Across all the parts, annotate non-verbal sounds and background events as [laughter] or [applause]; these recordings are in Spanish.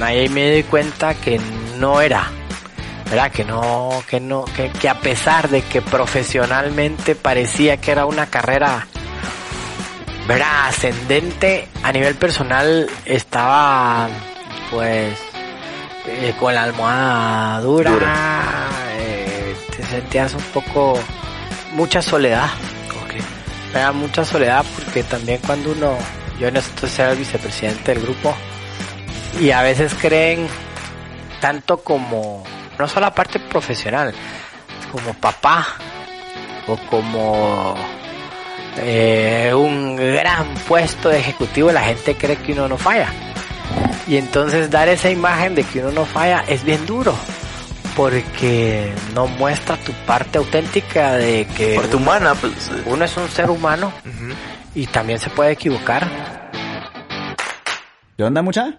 Ahí me di cuenta que no era, ¿verdad? Que no, que no, que, que a pesar de que profesionalmente parecía que era una carrera, ¿verdad? Ascendente, a nivel personal estaba, pues, eh, con la almohada dura, Dura. eh, te sentías un poco, mucha soledad. Era mucha soledad porque también cuando uno, yo en esto ser el vicepresidente del grupo, y a veces creen tanto como, no solo la parte profesional, como papá o como eh, un gran puesto de ejecutivo, la gente cree que uno no falla. Y entonces dar esa imagen de que uno no falla es bien duro. Porque no muestra tu parte auténtica de que Parte humana, pues. uno es un ser humano y también se puede equivocar. ¿Qué onda, mucha?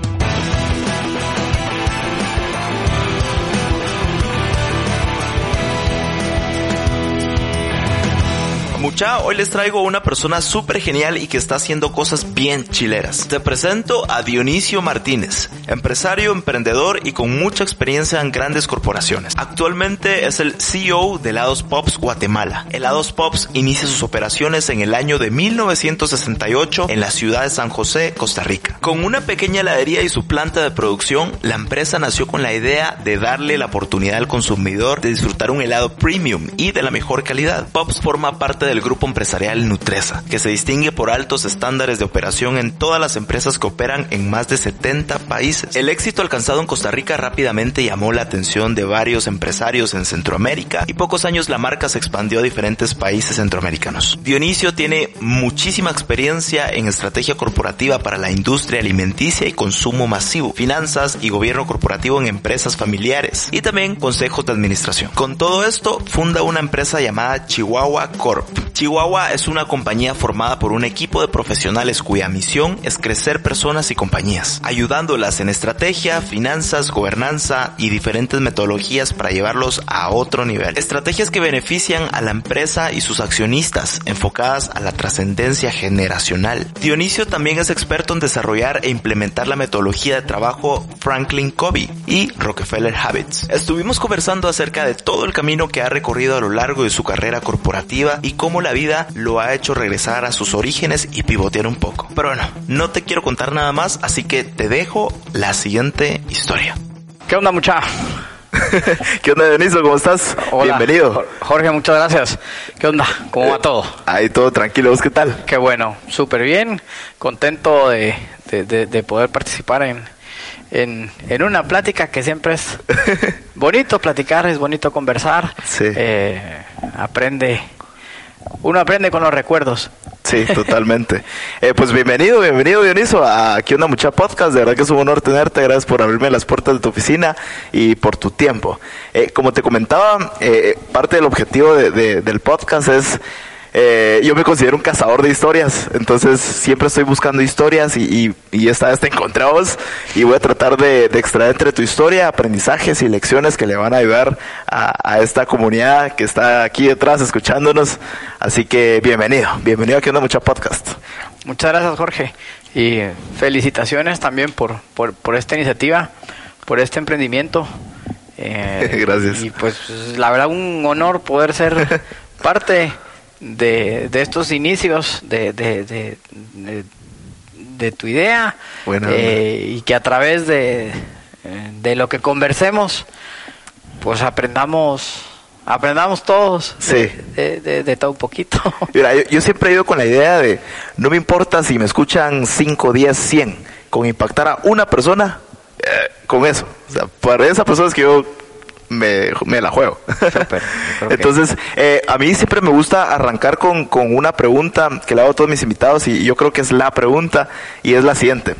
Mucha, hoy les traigo una persona súper genial y que está haciendo cosas bien chileras. Te presento a Dionisio Martínez, empresario, emprendedor y con mucha experiencia en grandes corporaciones. Actualmente es el CEO de Helados Pops Guatemala. Helados Pops inicia sus operaciones en el año de 1968 en la ciudad de San José, Costa Rica. Con una pequeña heladería y su planta de producción, la empresa nació con la idea de darle la oportunidad al consumidor de disfrutar un helado premium y de la mejor calidad. Pops forma parte del grupo empresarial Nutresa, que se distingue por altos estándares de operación en todas las empresas que operan en más de 70 países. El éxito alcanzado en Costa Rica rápidamente llamó la atención de varios empresarios en Centroamérica y pocos años la marca se expandió a diferentes países centroamericanos. Dionisio tiene muchísima experiencia en estrategia corporativa para la industria alimenticia y consumo masivo, finanzas y gobierno corporativo en empresas familiares y también consejos de administración. Con todo esto, funda una empresa llamada Chihuahua Corp. Chihuahua es una compañía formada por un equipo de profesionales cuya misión es crecer personas y compañías, ayudándolas en estrategia, finanzas, gobernanza y diferentes metodologías para llevarlos a otro nivel. Estrategias que benefician a la empresa y sus accionistas, enfocadas a la trascendencia generacional. Dionisio también es experto en desarrollar e implementar la metodología de trabajo Franklin Covey y Rockefeller Habits. Estuvimos conversando acerca de todo el camino que ha recorrido a lo largo de su carrera corporativa y cómo la vida lo ha hecho regresar a sus orígenes y pivotear un poco. Pero bueno, no te quiero contar nada más, así que te dejo la siguiente historia. ¿Qué onda, mucha? [laughs] ¿Qué onda, Dionisio? ¿Cómo estás? Hola. Bienvenido. Jor- Jorge, muchas gracias. ¿Qué onda? ¿Cómo va todo? Ahí todo tranquilo, ¿vos qué tal? Qué bueno, súper bien. Contento de, de- de- de poder participar en, en, en una plática que siempre es [laughs] bonito platicar, es bonito conversar. Sí. Eh, aprende, uno aprende con los recuerdos. Sí, [laughs] totalmente. Eh, pues bienvenido, bienvenido Dioniso a Aquí Onda Mucha Podcast. De verdad que es un honor tenerte. Gracias por abrirme las puertas de tu oficina y por tu tiempo. Eh, como te comentaba, eh, parte del objetivo de- del podcast es... eh, yo me considero un cazador de historias, entonces siempre estoy buscando historias y, y, y esta vez te encontré a vos y voy a tratar de, de extraer entre tu historia aprendizajes y lecciones que le van a ayudar a, a esta comunidad que está aquí detrás escuchándonos. Así que bienvenido, bienvenido a Aquí Onda Mucha Podcast. Muchas gracias, Jorge. Y felicitaciones también por, por, por esta iniciativa, por este emprendimiento. [laughs] Eh, Gracias. Y pues la verdad un honor poder ser [laughs] parte de, de estos inicios de, de, de, de- tu idea eh, y que a través de, eh, de lo que conversemos pues aprendamos aprendamos todos Sí. de, de- de- de todo un poquito. [laughs] Mira, yo, yo siempre he ido con la idea de, no me importa si me escuchan 5, 10, 100, con impactar a una persona, eh, con eso. O sea, para esas personas que yo me, me la juego. Entonces, eh, a mí siempre me gusta arrancar con, con, una pregunta que le hago a todos mis invitados y yo creo que es la pregunta y es la siguiente.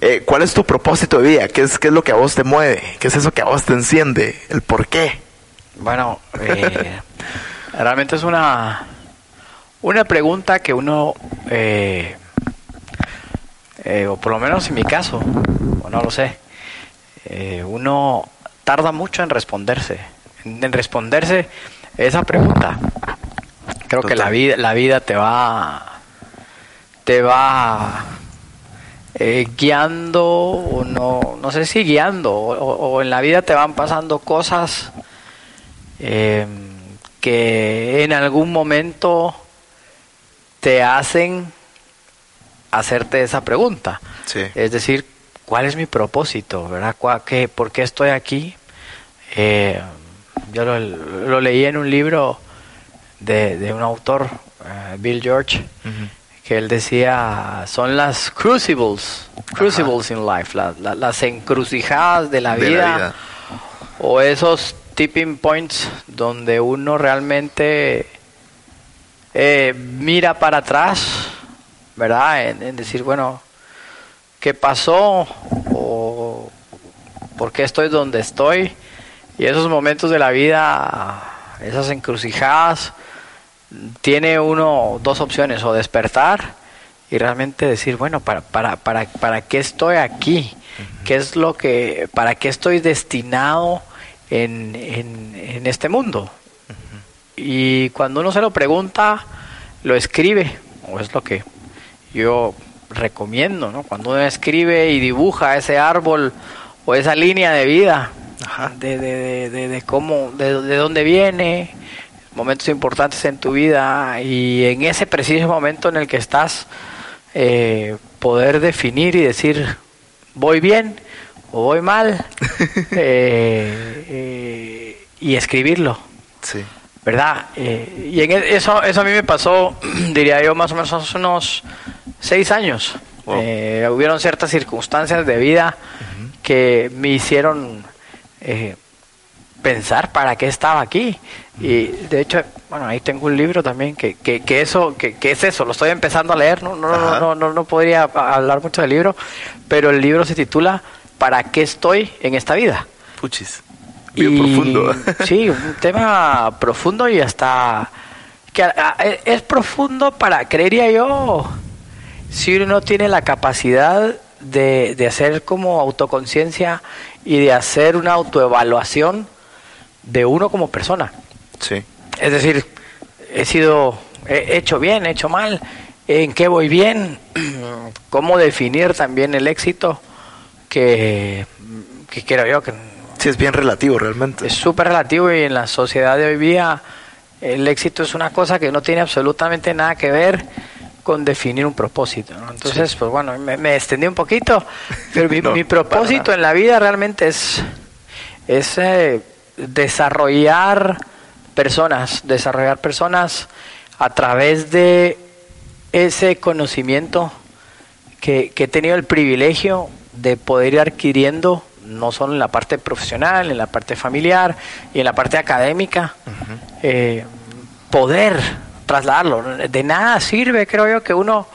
Eh, ¿Cuál es tu propósito de vida? ¿Qué es, ¿Qué es lo que a vos te mueve? ¿Qué es eso que a vos te enciende? ¿El por qué? Bueno, eh, realmente es una, una pregunta que uno, eh, o por lo menos en mi caso, o no lo sé, uno tarda mucho en responderse, en, responderse esa pregunta. Creo que la vida, la vida te va, te va eh, guiando o no, no sé si guiando o, en la vida te van pasando cosas eh, que en algún momento te hacen hacerte esa pregunta. Es decir, ¿cuál es mi propósito? ¿verdad? ¿Qué, ¿Por qué estoy aquí? Eh, yo lo, leí en un libro de, un autor, Bill George, que él decía son las crucibles, crucibles in life, las encrucijadas de la, vida, o esos tipping points donde uno realmente eh, mira para atrás, ¿verdad? En, decir, bueno, ¿qué pasó? ¿O por qué estoy donde estoy? Y esos momentos de la vida, esas encrucijadas, tiene uno dos opciones, o despertar y realmente decir, bueno, ¿para, para, para, para qué estoy aquí? ¿Qué es lo que, para qué estoy destinado en, en, este mundo? Y cuando uno se lo pregunta, lo escribe, o es lo que yo recomiendo, ¿no? Cuando uno escribe y dibuja ese árbol o esa línea de vida, de, de, de, de, cómo, de, de dónde viene, momentos importantes en tu vida y en ese preciso momento en el que estás, eh, poder definir y decir, voy bien o voy mal, [laughs] eh, eh, y escribirlo. Sí. ¿Verdad? y en e, eso, eso a mí me pasó, [clears throat] diría yo, más o menos hace unos seis años. hubieron ciertas circunstancias de vida que me hicieron pensar para qué estaba aquí. Y de hecho, bueno, ahí tengo un libro también que, que, que eso, que, que, es eso, lo estoy empezando a leer, no, no, no, no, no, podría hablar mucho del libro, pero el libro se titula ¿Para qué estoy en esta vida? Puchis. Bien profundo. [laughs] Sí, un tema profundo y hasta que es profundo para, creería yo, si uno tiene la capacidad de, de hacer como autoconciencia y de hacer una autoevaluación de uno como persona. Sí. Es decir, he sido, he hecho bien, he hecho mal, en qué voy bien, [clears throat] cómo definir también el éxito, que, que creo yo que... Sí, es bien relativo realmente. Es súper relativo y en la sociedad de hoy día el éxito es una cosa que no tiene absolutamente nada que ver con definir un propósito. Entonces, pues bueno, me, extendí un poquito, pero mi, [laughs] propósito en la vida realmente es, es eh, desarrollar personas, desarrollar personas a través de ese conocimiento que, he tenido el privilegio de poder ir adquiriendo, no solo en la parte profesional, en la parte familiar y en la parte académica, eh, poder trasladarlo. De nada sirve, creo yo, que uno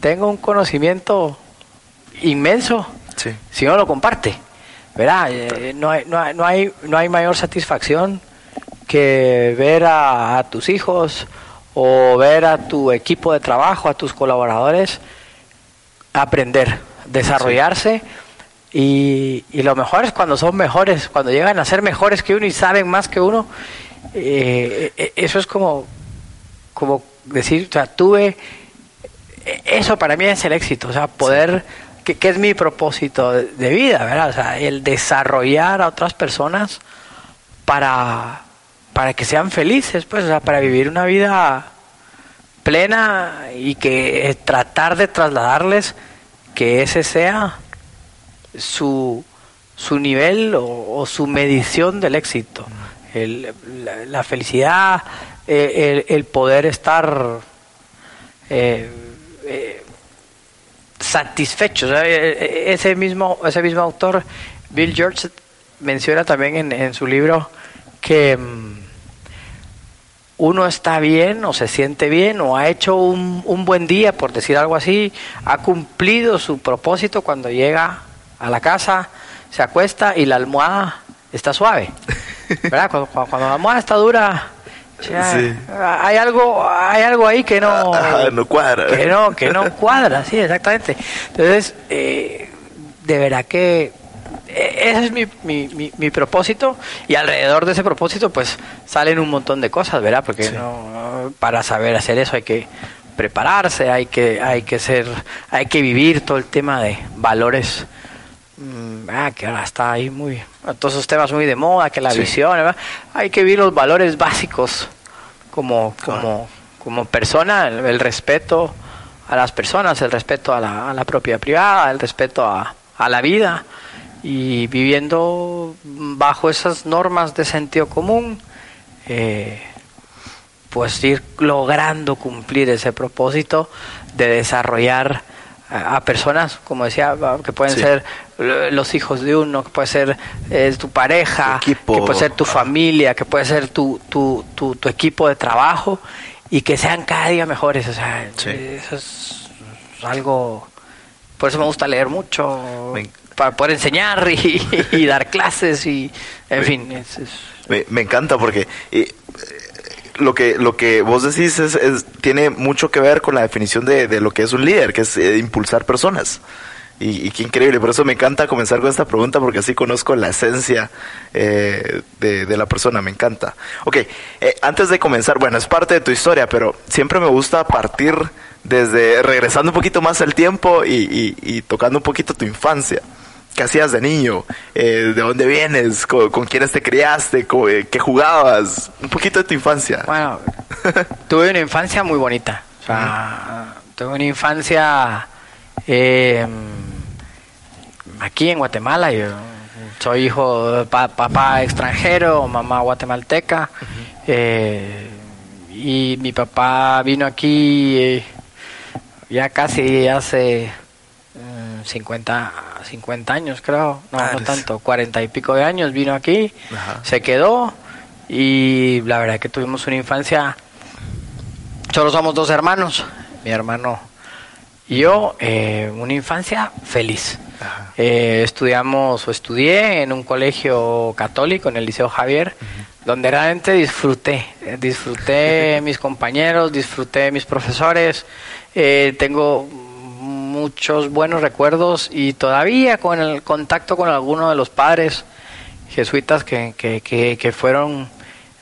tenga un conocimiento inmenso si no lo comparte. ¿verdad? Eh, no, hay, no, hay, no, hay, no hay mayor satisfacción que ver a, tus hijos o ver a tu equipo de trabajo, a tus colaboradores aprender, desarrollarse y, y, lo mejor es cuando son mejores, cuando llegan a ser mejores que uno y saben más que uno. Eh, eh, eso es como, como decir, o sea, tuve, eso para mí es el éxito, o sea, poder que, es mi propósito de, vida, ¿verdad? O sea, el desarrollar a otras personas para, para que sean felices, pues, o sea, para vivir una vida plena y que eh, tratar de trasladarles que ese sea su, su nivel o, su medición del éxito. El, la, felicidad, eh, el, poder estar eh, satisfechos. E, e, ese mismo, ese mismo autor, Bill George, menciona también en, su libro que mm, uno está bien o se siente bien o ha hecho un, un buen día, por decir algo así, ha cumplido su propósito cuando llega a la casa, se acuesta y la almohada está suave. ¿Verdad? Cuando- cuando la almohada está dura, ya, Sí. hay algo hay algo ahí que no Ajá, no cuadra. que no que no cuadra, sí, exactamente. Entonces, eh, de verdad que eh, ese es mi, mi, mi, mi propósito y alrededor de ese propósito pues salen un montón de cosas, ¿verdad? Porque Sí. no, para saber hacer eso hay que prepararse, hay que hay que ser hay que vivir todo el tema de valores ah, que ahora está ahí muy todos esos temas muy de moda, que la Sí. visión, ¿verdad? hay que vivir los valores básicos como Claro. como como persona, el, el respeto a las personas, el respeto a la, a la propiedad privada, el respeto a, a la vida y viviendo bajo esas normas de sentido común, eh, pues ir logrando cumplir ese propósito de desarrollar a, personas, como decía, que pueden Sí. ser los hijos de uno, que puede ser eh, tu pareja, equipo. que puede ser tu familia, que puede ser tu, tu, tu, tu equipo de trabajo y que sean cada día mejores. O sea, Sí. eso es algo... Por eso me gusta leer mucho, Me- para poder enseñar y, y dar clases y, en fin, es- es- Me, me encanta porque eh, lo que lo que vos decís es, es- tiene mucho que ver con la definición de, de lo que es un líder, que es eh, impulsar personas. Y, y qué increíble, por eso me encanta comenzar con esta pregunta porque así conozco la esencia eh, de, de la persona, me encanta. Ok, eh, antes de comenzar, bueno, es parte de tu historia, pero siempre me gusta partir desde, regresando un poquito más al tiempo y, y- y tocando un poquito tu infancia. ¿Qué hacías de niño? Eh, ¿De dónde vienes? ¿Con, con quiénes te criaste? ¿Con- eh, ¿Qué jugabas? Un poquito de tu infancia. Bueno, [laughs] tuve una infancia muy bonita. O sea, tuve una infancia eh, aquí en Guatemala. Yo soy hijo de pa- papá extranjero, mamá guatemalteca. eh, y mi papá vino aquí eh, ya casi hace eh, 50, 50 años, creo. No, Ah, no tanto, 40 y pico de años vino aquí Ajá. se quedó y la verdad que tuvimos una infancia solo somos dos hermanos mi hermano yo eh, una infancia feliz. Eh, estudiamos o estudié en un colegio católico en el liceo Javier donde realmente disfruté. Eh, disfruté [laughs] mis compañeros disfruté mis profesores. Eh, tengo muchos buenos recuerdos y todavía con el contacto con algunos de los padres jesuitas que, que, que, que fueron,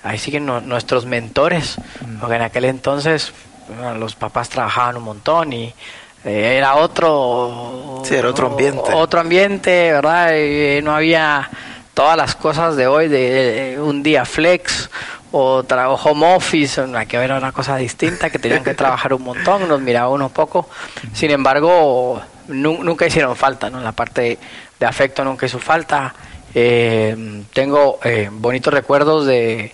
ahí siguen nu- nuestros mentores, porque en aquel entonces bueno, los papás trabajaban un montón y eh, era otro... Sí, era otro ambiente. Otro ambiente, ¿verdad? Y no había todas las cosas de hoy, de eh, un día flex o tra- o home office, una- que era una cosa distinta, que tenían que [laughs] trabajar un montón, nos miraba uno poco. Sin embargo, nu- nunca hicieron falta, ¿no? La parte de afecto nunca hizo falta. Eh, tengo eh, bonitos recuerdos de,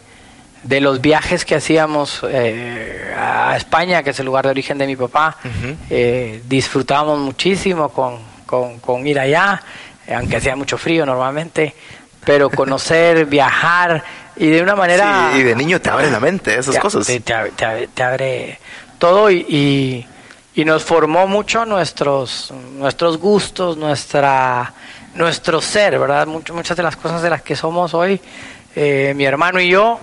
de los viajes que hacíamos eh, a España, que es el lugar de origen de mi papá. Eh, disfrutábamos muchísimo con, con- con ir allá, eh, aunque hacía mucho frío normalmente, pero conocer, [laughs] viajar y de una manera... Sí, y de niño te abre la mente esas te- cosas. Te, te abre- te todo y, y, y nos formó mucho nuestros, nuestros gustos, nuestra, nuestro ser, ¿verdad? Mucho- muchas de las cosas de las que somos hoy, mi hermano y yo,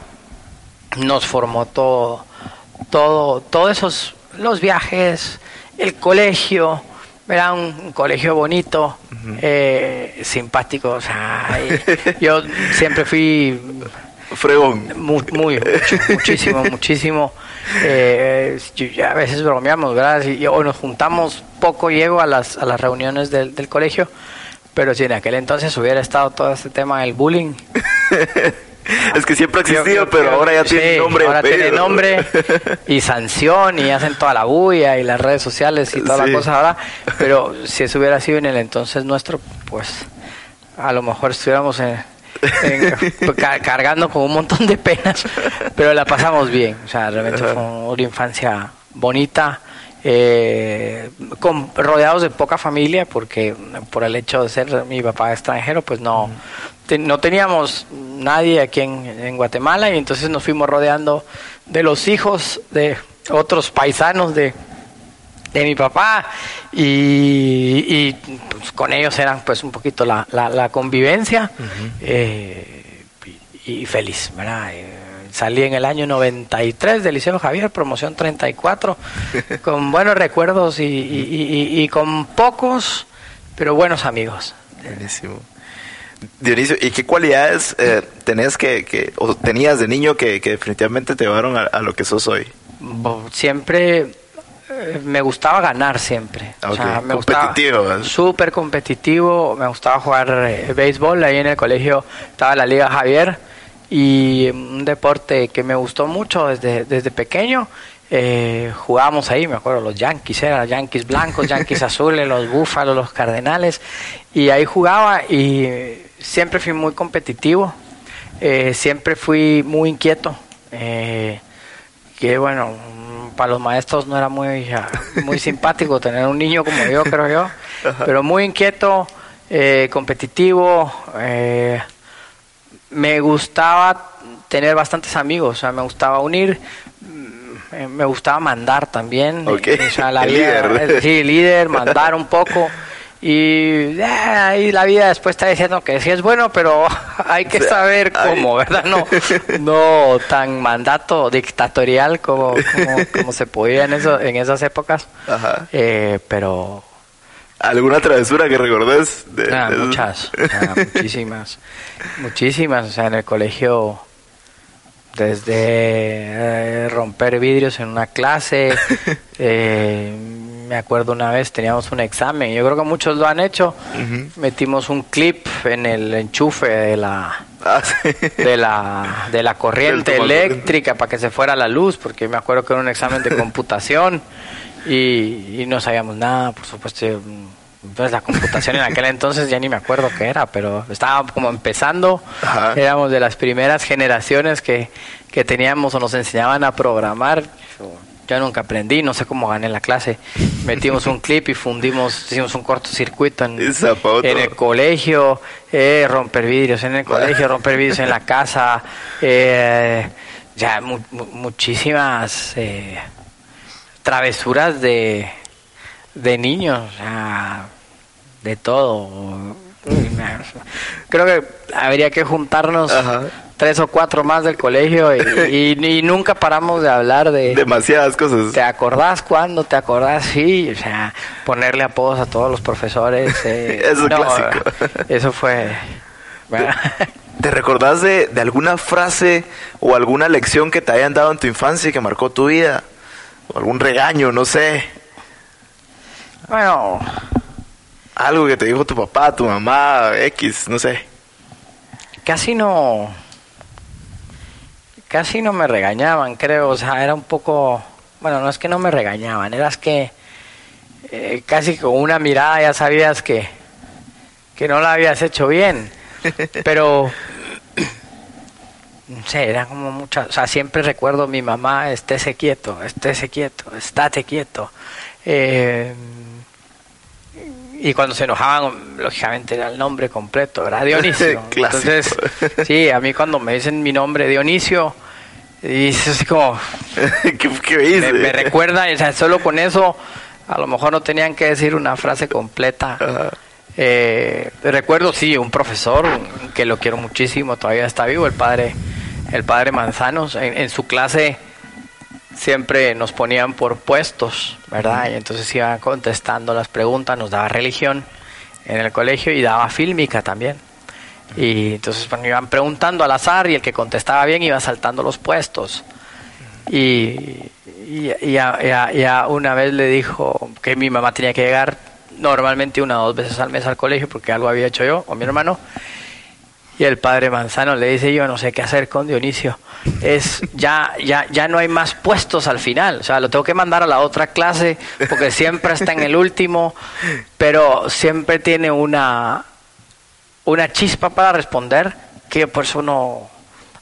nos formó todo, todo, todos esos, los viajes, el colegio, era un, colegio bonito, eh, simpático, o sea, y [laughs] yo siempre fui Fregón. muy, muy mucho, muchísimo, [laughs] muchísimo. Eh, a veces bromeamos, ¿verdad? Si- o nos juntamos poco, llego a las, a las reuniones del, del colegio, pero si en aquel entonces hubiera estado todo este tema del bullying. [laughs] Es que siempre ha existido, yo- yo- pero ahora ya sí, tiene nombre. y Ahora tiene nombre y sanción y hacen toda la bulla y las redes sociales y toda Sí. la cosa ahora. Pero si eso hubiera sido en el entonces nuestro, pues a lo mejor estuviéramos en- en- [laughs] ca- cargando con un montón de penas, pero la pasamos bien. O sea, realmente fue una infancia bonita. Eh, con, rodeados de poca familia, porque por el hecho de ser mi papá extranjero, pues no, no teníamos nadie aquí en, en, Guatemala y entonces nos fuimos rodeando de los hijos de otros paisanos de, de mi papá y, y pues, con ellos eran pues un poquito la, la, la convivencia eh, y, y, feliz, ¿verdad? Eh, salí en el año 93 del Liceo Javier, promoción 34, [laughs] con buenos recuerdos y, y, y, con pocos, pero buenos amigos. Buenísimo. Dionisio, ¿y qué cualidades eh, tenés que, que, o tenías de niño que, que definitivamente te llevaron a, a, lo que sos hoy? Siempre eh, me gustaba ganar siempre. Okay. O sea, me competitivo. Súper competitivo. Me gustaba jugar eh, béisbol. Ahí en el colegio estaba la Liga Javier y un deporte que me gustó mucho desde, desde pequeño. Eh, jugábamos ahí, me acuerdo, los Yankees, eran Yankees blancos, [laughs] Yankees azules, los Búfalos, los Cardenales, y ahí jugaba y siempre fui muy competitivo, eh, siempre fui muy inquieto, eh, que bueno, para los maestros no era muy, muy simpático [laughs] tener un niño como yo, creo yo, pero muy inquieto, eh, competitivo, me gustaba tener bastantes amigos, o sea, me gustaba unir, me gustaba mandar también. Okay. O sea, la El [laughs] vida, líder. Sí, líder, mandar un poco. Y, eh, y la vida después está diciendo que sí es bueno, pero [laughs] hay que saber cómo, ¿verdad? No, no tan mandato dictatorial como, como, como se podía en, eso, en esas épocas. Ajá. Eh, pero ¿Alguna travesura que recordes? De, Ah, de- muchas, o [laughs] sea, muchísimas, muchísimas. O sea, en el colegio, desde eh, romper vidrios en una clase, [laughs] eh, me acuerdo una vez teníamos un examen, yo creo que muchos lo han hecho, metimos un clip en el enchufe de la Ah, sí. de la de la [laughs] corriente eléctrica para que se fuera la luz, porque me acuerdo que era un examen de computación y, y no sabíamos nada, por supuesto. yo, mm, Pues la computación en aquel entonces ya ni me acuerdo qué era, pero estaba como empezando. Ajá. Éramos de las primeras generaciones que, que teníamos o nos enseñaban a programar. Yo, nunca aprendí, no sé cómo gané la clase. Metimos un clip y fundimos, hicimos un cortocircuito en, el colegio, eh, romper vidrios en el [laughs] colegio, romper vidrios en la casa, eh, ya mu- muchísimas eh, travesuras de, de niños, o sea, de todo. Creo que habría que juntarnos Ajá. tres o cuatro más del colegio y, y- y nunca paramos de hablar de... Demasiadas cosas. ¿Te acordás cuándo? ¿Te acordás? Sí, o sea, ponerle apodos a todos los profesores. eh, [laughs] Es un clásico. Eso fue... bueno, ¿Te recordás de, de alguna frase o alguna lección que te hayan dado en tu infancia y que marcó tu vida? O algún regaño, no sé. bueno, Algo que te dijo tu papá, tu mamá, X, no sé. casi no... Casi no me regañaban, creo. O sea, era un poco... Bueno, no es que no me regañaban, era es que eh, casi con una mirada ya sabías que, que no la habías hecho bien. [laughs] Pero no sé, era como muchas, o sea, siempre recuerdo a mi mamá, estése quieto, estése quieto, estate quieto. Eh, y cuando se enojaban, lógicamente era el nombre completo, era Dionisio. [laughs] Entonces, sí, a mí cuando me dicen mi nombre Dionisio, y es así como, [laughs] ¿Qué, qué me, me recuerda, o sea, solo con eso, a lo mejor no tenían que decir una frase completa. Ajá. Eh, recuerdo, sí, un profesor que lo quiero muchísimo, todavía está vivo, el padre, el padre Manzanos, en, su clase siempre nos ponían por puestos, ¿verdad? Y entonces iban contestando las preguntas, nos daba religión en el colegio y daba fílmica también. Y entonces bueno, iban preguntando al azar y el que contestaba bien iba saltando los puestos. Y, y, y a una vez le dijo que mi mamá tenía que llegar normalmente una o dos veces al mes al colegio porque algo había hecho yo o mi hermano. Y el padre Manzano le dice, yo no sé qué hacer con Dionisio. Es, ya, ya, ya no hay más puestos al final. O sea, lo tengo que mandar a la otra clase porque siempre está en el último, pero siempre tiene una, una chispa para responder que por eso no,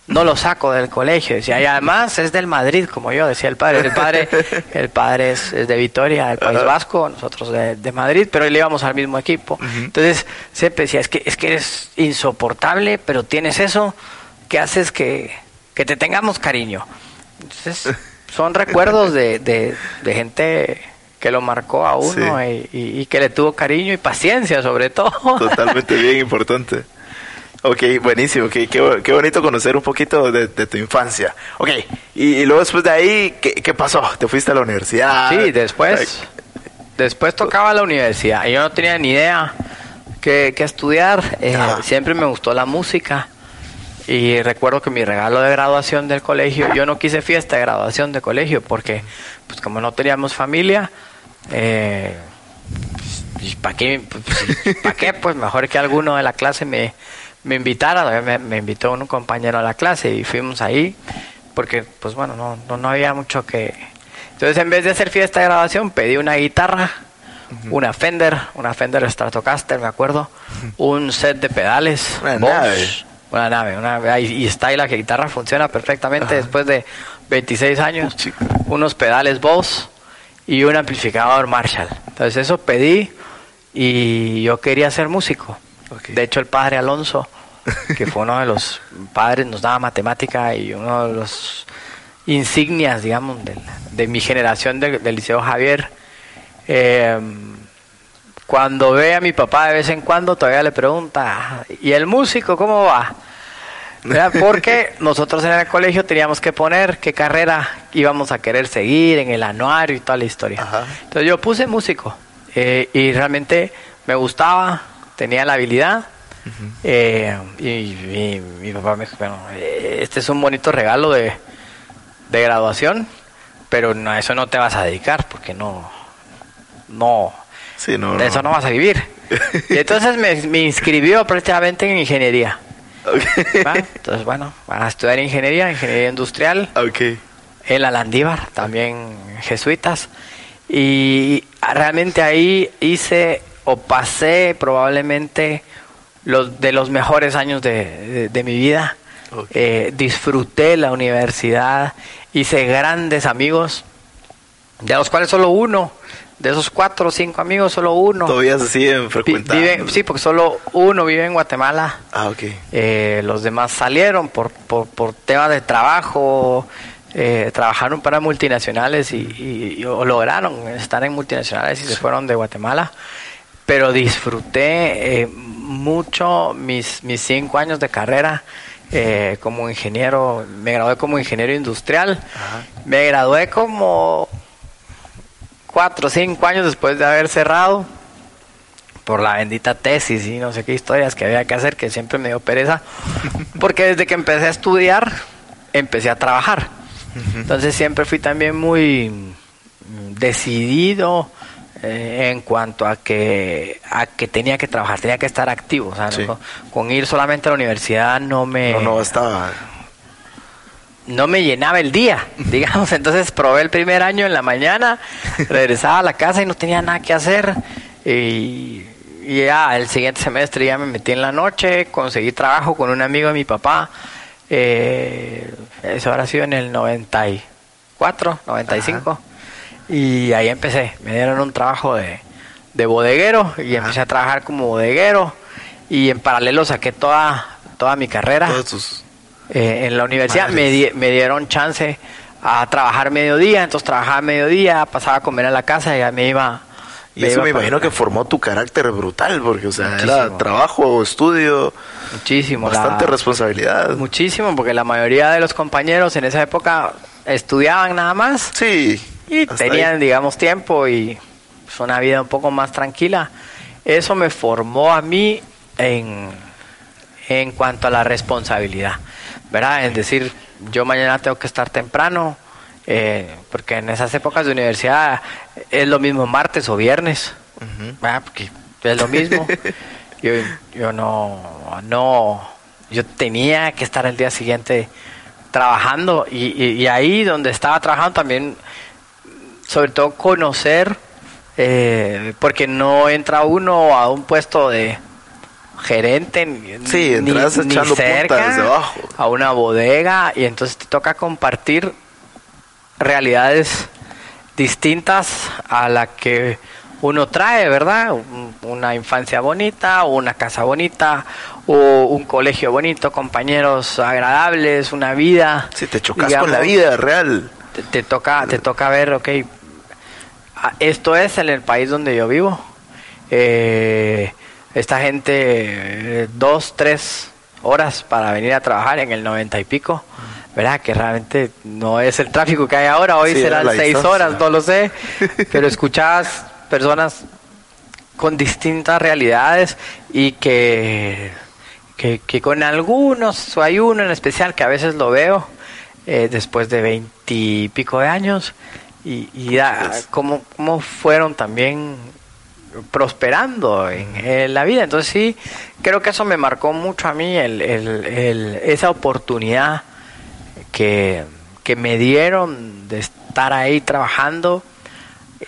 no lo saco del colegio. Decía, y además es del Madrid, como yo, decía el padre. El padre, [laughs] el padre es, de Vitoria, del País Vasco, nosotros de, Madrid, pero le íbamos al mismo equipo. Entonces, siempre decía, es que, es que eres insoportable, pero tienes eso que haces que, que te tengamos cariño. Entonces, son recuerdos de, de, gente que lo marcó a uno y, que le tuvo cariño y paciencia sobre todo. Totalmente bien importante. Ok, buenísimo, okay, qué, qué, bonito conocer un poquito de, tu infancia. Ok, y, luego después de ahí, ¿qué, ¿qué, pasó? ¿Te fuiste a la universidad? Sí, después, después tocaba la universidad. Yo no tenía ni idea qué, estudiar, eh, siempre me gustó la música. Y recuerdo que mi regalo de graduación del colegio, yo no quise fiesta de graduación de colegio porque, pues como no teníamos familia, eh, ¿para qué? Pues, ¿Para qué? Pues mejor que alguno de la clase me, me invitara, me, invitó un compañero a la clase y fuimos ahí, porque pues bueno, no, no, había mucho que... Entonces en vez de hacer fiesta de grabación pedí una guitarra, una Fender, una Fender Stratocaster, me acuerdo, un set de pedales, una nave, una nave, una, y, está ahí la guitarra funciona perfectamente después de 26 años, unos pedales Boss y un amplificador Marshall. Entonces eso pedí y yo quería ser músico. De hecho, el padre Alonso, que fue uno de los padres, nos daba matemática y uno de los insignias, digamos, de, mi generación del Liceo Javier. Eh, cuando ve a mi papá de vez en cuando, todavía le pregunta, ¿y el músico cómo va? Porque [laughs] nosotros en el colegio teníamos que poner qué carrera íbamos a querer seguir en el anuario y toda la historia. Entonces yo puse músico eh, y realmente me gustaba, tenía la habilidad. Eh, y, mi papá me dijo, bueno, eh, este es un bonito regalo de, de graduación, pero no, eso no te vas a dedicar porque no, no, de eso no vas a vivir. [laughs] y entonces me, inscribió prácticamente en ingeniería. Entonces, bueno, a estudiar ingeniería, ingeniería industrial. En la Landívar, también jesuitas. Y realmente ahí hice o pasé probablemente los de los mejores años de, mi vida. Eh, disfruté la universidad, hice grandes amigos, de los cuales solo uno, de esos cuatro o cinco amigos, solo uno. Todavía se siguen frecuentando. sí, porque solo uno vive en Guatemala. Ah, ok. Eh, los demás salieron por, por, por temas de trabajo, eh, trabajaron para multinacionales y, lograron estar en multinacionales y se fueron de Guatemala pero disfruté eh, mucho mis, mis cinco años de carrera eh, como ingeniero, me gradué como ingeniero industrial, me gradué como cuatro o cinco años después de haber cerrado por la bendita tesis y no sé qué historias que había que hacer, que siempre me dio pereza, [laughs] porque desde que empecé a estudiar, empecé a trabajar. Entonces siempre fui también muy decidido, eh, en cuanto a que a que tenía que trabajar, tenía que estar activo, con, ir solamente a la universidad no me no, no estaba. no me llenaba el día, digamos, entonces probé el primer año en la mañana, [laughs] regresaba a la casa y no tenía nada que hacer. Y, ya el siguiente semestre ya me metí en la noche, conseguí trabajo con un amigo de mi papá, eh, eso habrá sido en el 94, 95. Y ahí empecé. Me dieron un trabajo de, de bodeguero y empecé a trabajar como bodeguero. Y en paralelo saqué toda, toda mi carrera. Eh, en la universidad me, me dieron chance a trabajar mediodía, entonces trabajaba mediodía, pasaba a comer a la casa y ya me iba. y eso me imagino que formó tu carácter brutal, porque, o sea, era trabajo, estudio. Muchísimo. Bastante responsabilidad. Muchísimo, porque la mayoría de los compañeros en esa época estudiaban nada más. Sí. Y tenían, digamos, tiempo y pues, una vida un poco más tranquila. Eso me formó a mí en, en cuanto a la responsabilidad, ¿verdad? Es decir, yo mañana tengo que estar temprano, eh, porque en esas épocas de universidad es lo mismo martes o viernes, ¿verdad? Porque es lo mismo. [laughs] yo, yo no, no, yo tenía que estar el día siguiente trabajando y, y ahí donde estaba trabajando también sobre todo conocer, eh, porque no entra uno a un puesto de, gerente ni, Sí, ni- entras ni echando cerca punta desde abajo. a una bodega y entonces te toca compartir realidades distintas a la que uno trae, ¿verdad? Un- Una infancia bonita, una casa bonita, o un colegio bonito, compañeros agradables, una vida. Sí, te chocas digamos, con la vida real. Te, te toca, te toca ver, ok, ah, esto es en el país donde yo vivo. Eh, esta gente, eh, dos, tres horas para venir a trabajar en el noventa y pico. ¿Verdad? Que realmente no es el tráfico que hay ahora. Hoy Sí, serán seis distancia. horas, no lo sé. [laughs] Pero escuchabas personas con distintas realidades y que, que, que con algunos, o hay uno en especial que a veces lo veo eh, después de veintipico de años y, y da- cómo, cómo fueron también prosperando en, en la vida. Entonces sí, creo que eso me marcó mucho a mí, el, el- el- esa oportunidad que, que me dieron de estar ahí trabajando.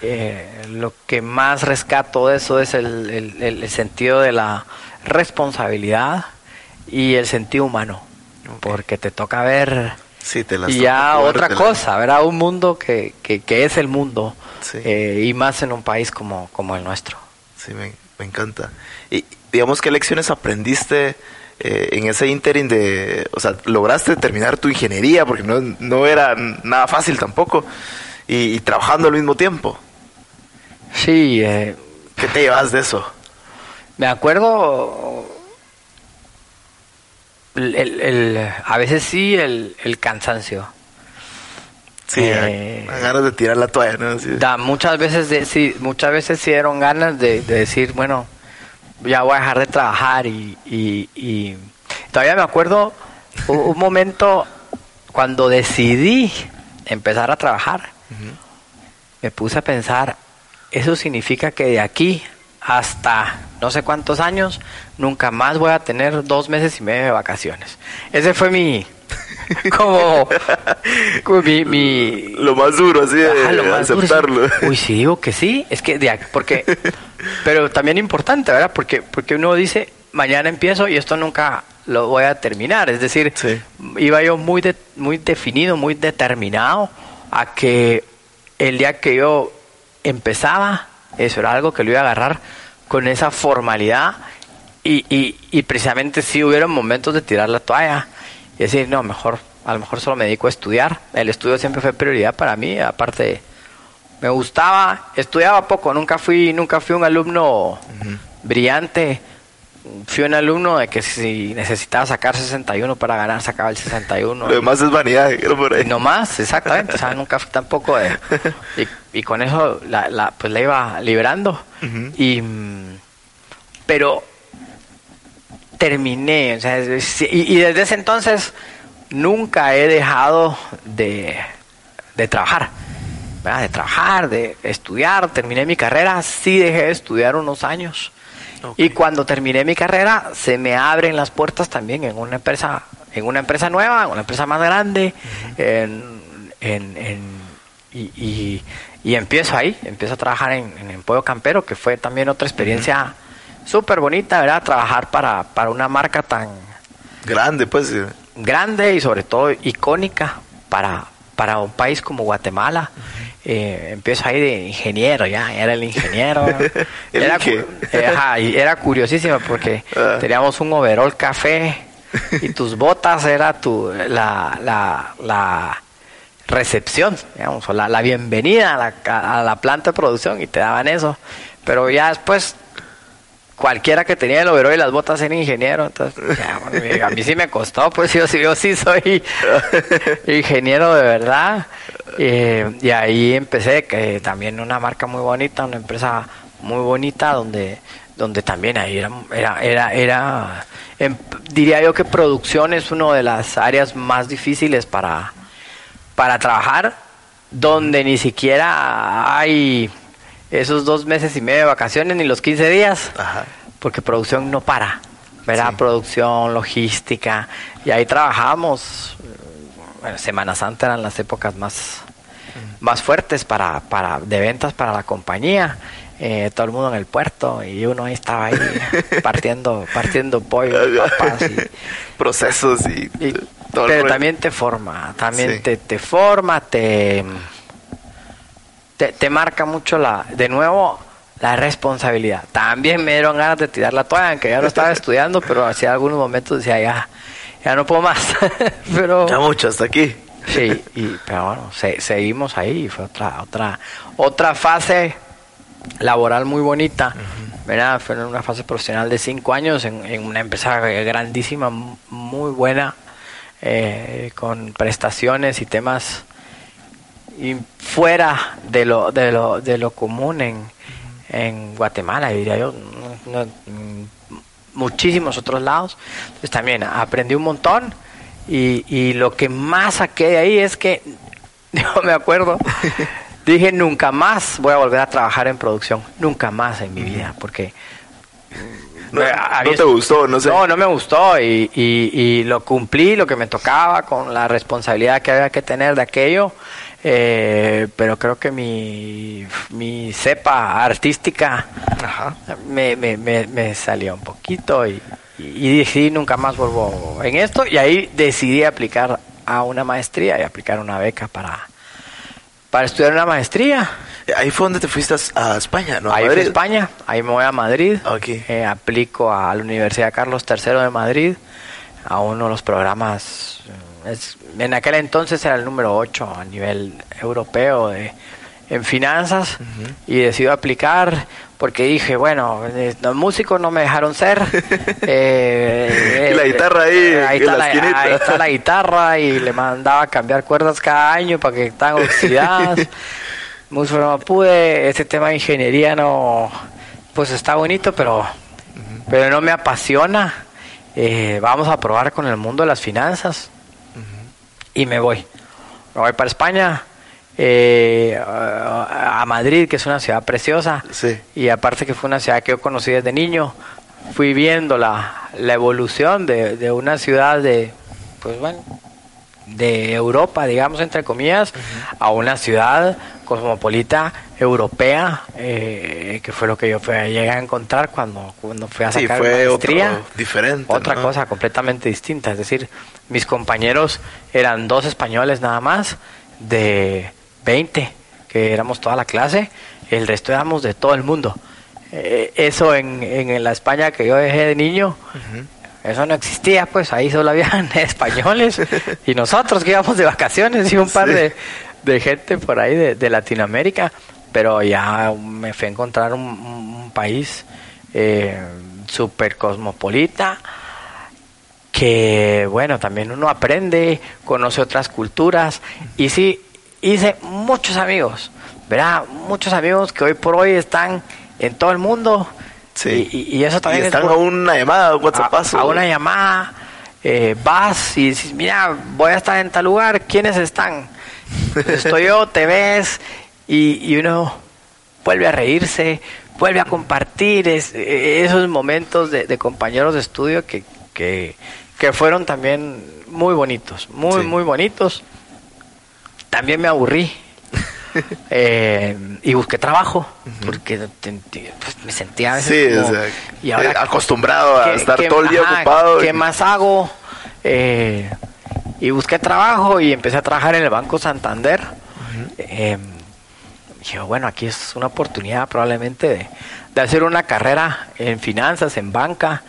Eh, lo que más rescato de eso es el sentido de la responsabilidad y el sentido humano, porque te toca ver Sí, te las y ya otra cosa, ¿verdad? Un mundo que, que, que es el mundo Sí. eh, y más en un país como, como el nuestro. Sí, me, me encanta. Y digamos, ¿qué lecciones aprendiste eh, en ese interim de, o sea, lograste terminar tu ingeniería porque no, no era nada fácil tampoco y, y trabajando al mismo tiempo? Sí, eh, ¿Qué te llevas de eso? me acuerdo el, el- el- a veces sí el, el cansancio. Sí, Eh, ganas de tirar la toalla, ¿no? Sí. Da, muchas veces de, sí, muchas veces sí dieron ganas de, de decir, bueno, ya voy a dejar de trabajar y, y- y todavía me acuerdo un, un momento cuando decidí empezar a trabajar, me puse a pensar, eso significa que de aquí hasta no sé cuántos años, nunca más voy a tener dos meses y medio de vacaciones. Ese fue mi, [laughs] como, como mi, mi, Lo más duro, así, de Ajá, duro, aceptarlo. sí. Uy, si digo que sí, es que de porque, pero también importante, ¿verdad? Porque, porque uno dice, mañana empiezo y esto nunca lo voy a terminar. Es decir, Sí. iba yo muy, de- muy definido, muy determinado a que el día que yo empezaba, eso era algo que lo iba a agarrar con esa formalidad y, y, y precisamente si hubieron momentos de tirar la toalla y decir, no, mejor, a lo mejor solo me dedico a estudiar. El estudio siempre fue prioridad para mí, aparte me gustaba, estudiaba poco, nunca fui, nunca fui un alumno brillante. Fui un alumno de que si necesitaba sacar 61 para ganar, sacaba el 61. Lo demás es vanidad, por ahí. No más, exactamente. O sea, nunca fui tampoco de... [laughs] Y, y con eso la, la, pues la iba liberando. Y... Pero terminé, o sea, y, y desde ese entonces nunca he dejado de, de trabajar. ¿verdad? De trabajar, de estudiar. Terminé mi carrera, sí dejé de estudiar unos años. Y cuando terminé mi carrera, se me abren las puertas también en una empresa, en una empresa nueva, en una empresa más grande, en, en- en- y, y- y empiezo ahí, empiezo a trabajar en, en Pueblo Campero, que fue también otra experiencia súper bonita, ¿verdad? Trabajar para, para una marca tan Grande, pues. eh. grande y sobre todo icónica para, para un país como Guatemala. Eh, empiezo ahí de ingeniero, ya, era el ingeniero. [laughs] El era, cu- eh, ajá, y era curiosísimo porque Ah. teníamos un overall café [laughs] y tus botas era tu, la, la, la recepción, digamos, o la, la bienvenida a la, a la planta de producción y te daban eso. Pero ya después cualquiera que tenía el overol y las botas era ingeniero, entonces ya, bueno, a mí sí me costó, pues yo, sí- yo sí soy [laughs] ingeniero de verdad. Eh, y ahí empecé, que también una marca muy bonita, una empresa muy bonita, donde donde también ahí era, era, era, era em, diría yo que producción es una de las áreas más difíciles para, para trabajar, donde ni siquiera hay esos dos meses y medio de vacaciones ni los 15 días Ajá. porque producción no para, ¿verdad? Sí. Producción, logística, y ahí trabajamos. Bueno, Semana Santa eran las épocas más, más fuertes para, para, de ventas para la compañía. eh, todo el mundo en el puerto y uno ahí estaba ahí [laughs] partiendo partiendo pollo papas y, [laughs] procesos y, y- todo el pero también te forma también Sí. te, te forma te, te te marca mucho la de nuevo la responsabilidad también me dieron ganas de tirar la toalla aunque ya no estaba [laughs] estudiando pero hacía algunos momentos decía ya ya no puedo más [laughs] pero ya mucho hasta aquí Sí, y, pero bueno, se- seguimos ahí y fue otra, otra, otra fase laboral muy bonita. ¿verdad? Fue una fase profesional de cinco años en, en una empresa grandísima, mu- muy buena, eh, con prestaciones y temas y fuera de lo, de lo, de lo común en, en Guatemala, diría yo, no- no- mm, muchísimos otros lados. Entonces también aprendí un montón y, y lo que más saqué de ahí es que, [laughs] yo me acuerdo, dije nunca más voy a volver a trabajar en producción, nunca más en mi vida, porque... no, eh, no te gustó no sé. No, no me gustó y, y- y lo cumplí, lo que me tocaba con la responsabilidad que había que tener de aquello, eh, pero creo que mi, mi cepa artística Ajá. me, me, me, me salió un poquito y, y decidí nunca más vuelvo en esto y ahí decidí aplicar a una maestría y aplicar una beca para, para estudiar una maestría. ahí fue donde te fuiste a, a España no Ahí fui a Madrid? España, ahí me voy a Madrid, Ok. eh, aplico a la Universidad Carlos III de Madrid, a uno de los programas, eh, es- en aquel entonces era el número 8 a nivel europeo de, en finanzas, y decidí aplicar porque dije, bueno, eh, los músicos no me dejaron ser. [laughs] eh, Y la eh, guitarra ahí, ahí, en está la la, esquinita. ahí está la guitarra y le mandaba a cambiar cuerdas cada año para que estaban oxidadas. [laughs] Música no pude, este tema de ingeniería no, pues está bonito, pero, pero no me apasiona. Eh, vamos a probar con el mundo de las finanzas y me voy. Me voy para España, eh, a Madrid, que es una ciudad preciosa. Sí. Y aparte que fue una ciudad que yo conocí desde niño, fui viendo la, la evolución de, de una ciudad de, pues bueno, de Europa, digamos, entre comillas, a una ciudad cosmopolita europea, eh, que fue lo que yo fui, llegué a encontrar cuando, cuando fui a Sí, sacar fue maestría. otro diferente, Otra ¿no? cosa completamente distinta. Es decir, mis compañeros eran dos españoles nada más, de 20, que éramos toda la clase, el resto éramos de todo el mundo. Eh, eso en, en la España que yo dejé de niño, eso no existía, pues ahí solo habían [laughs] españoles y nosotros que íbamos de vacaciones y un par Sí. de, de gente por ahí de, de Latinoamérica, pero ya me fui a encontrar un, un- un país eh, súper cosmopolita que bueno, también uno aprende, conoce otras culturas y sí, hice muchos amigos, ¿verdad? Muchos amigos que hoy por hoy están en todo el mundo Sí. y, eso también es están a una llamada un a, una llamada, eh, vas y dices, mira, voy a estar en tal lugar, ¿quiénes están? Estoy yo, te ves y, y uno vuelve a reírse, vuelve a compartir es- eh, esos momentos de, de compañeros de estudio que, que, que fueron también muy bonitos, muy, Sí. muy bonitos. También me aburrí. Eh, y busqué trabajo porque pues, me sentía a veces Sí, como, o sea, y ahora eh, acostumbrado a ¿qué- estar todo el día ajá, ocupado. ¿Qué más hago? Eh, y busqué trabajo y empecé a trabajar en el Banco Santander. Eh, dije, bueno, aquí es una oportunidad probablemente de, de hacer una carrera en finanzas, en banca,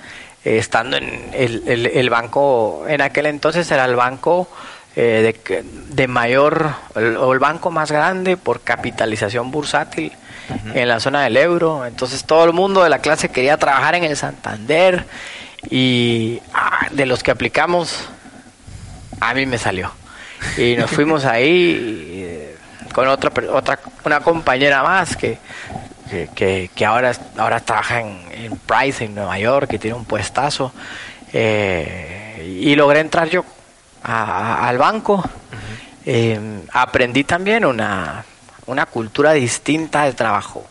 eh, estando en el, el- el banco, en aquel entonces era el banco eh, de, que- de mayor, el- o el banco más grande por capitalización bursátil en la zona del euro. Entonces todo el mundo de la clase quería trabajar en el Santander y ah, de los que aplicamos, a mí me salió. Y nos fuimos [laughs] ahí eh, con otra, otra una compañera más que, que, que- que ahora, ahora trabaja en, en Price, en Nueva York, que tiene un puestazo. Eh, y logré entrar yo a- al banco. Eh, aprendí también una, una cultura distinta de trabajo.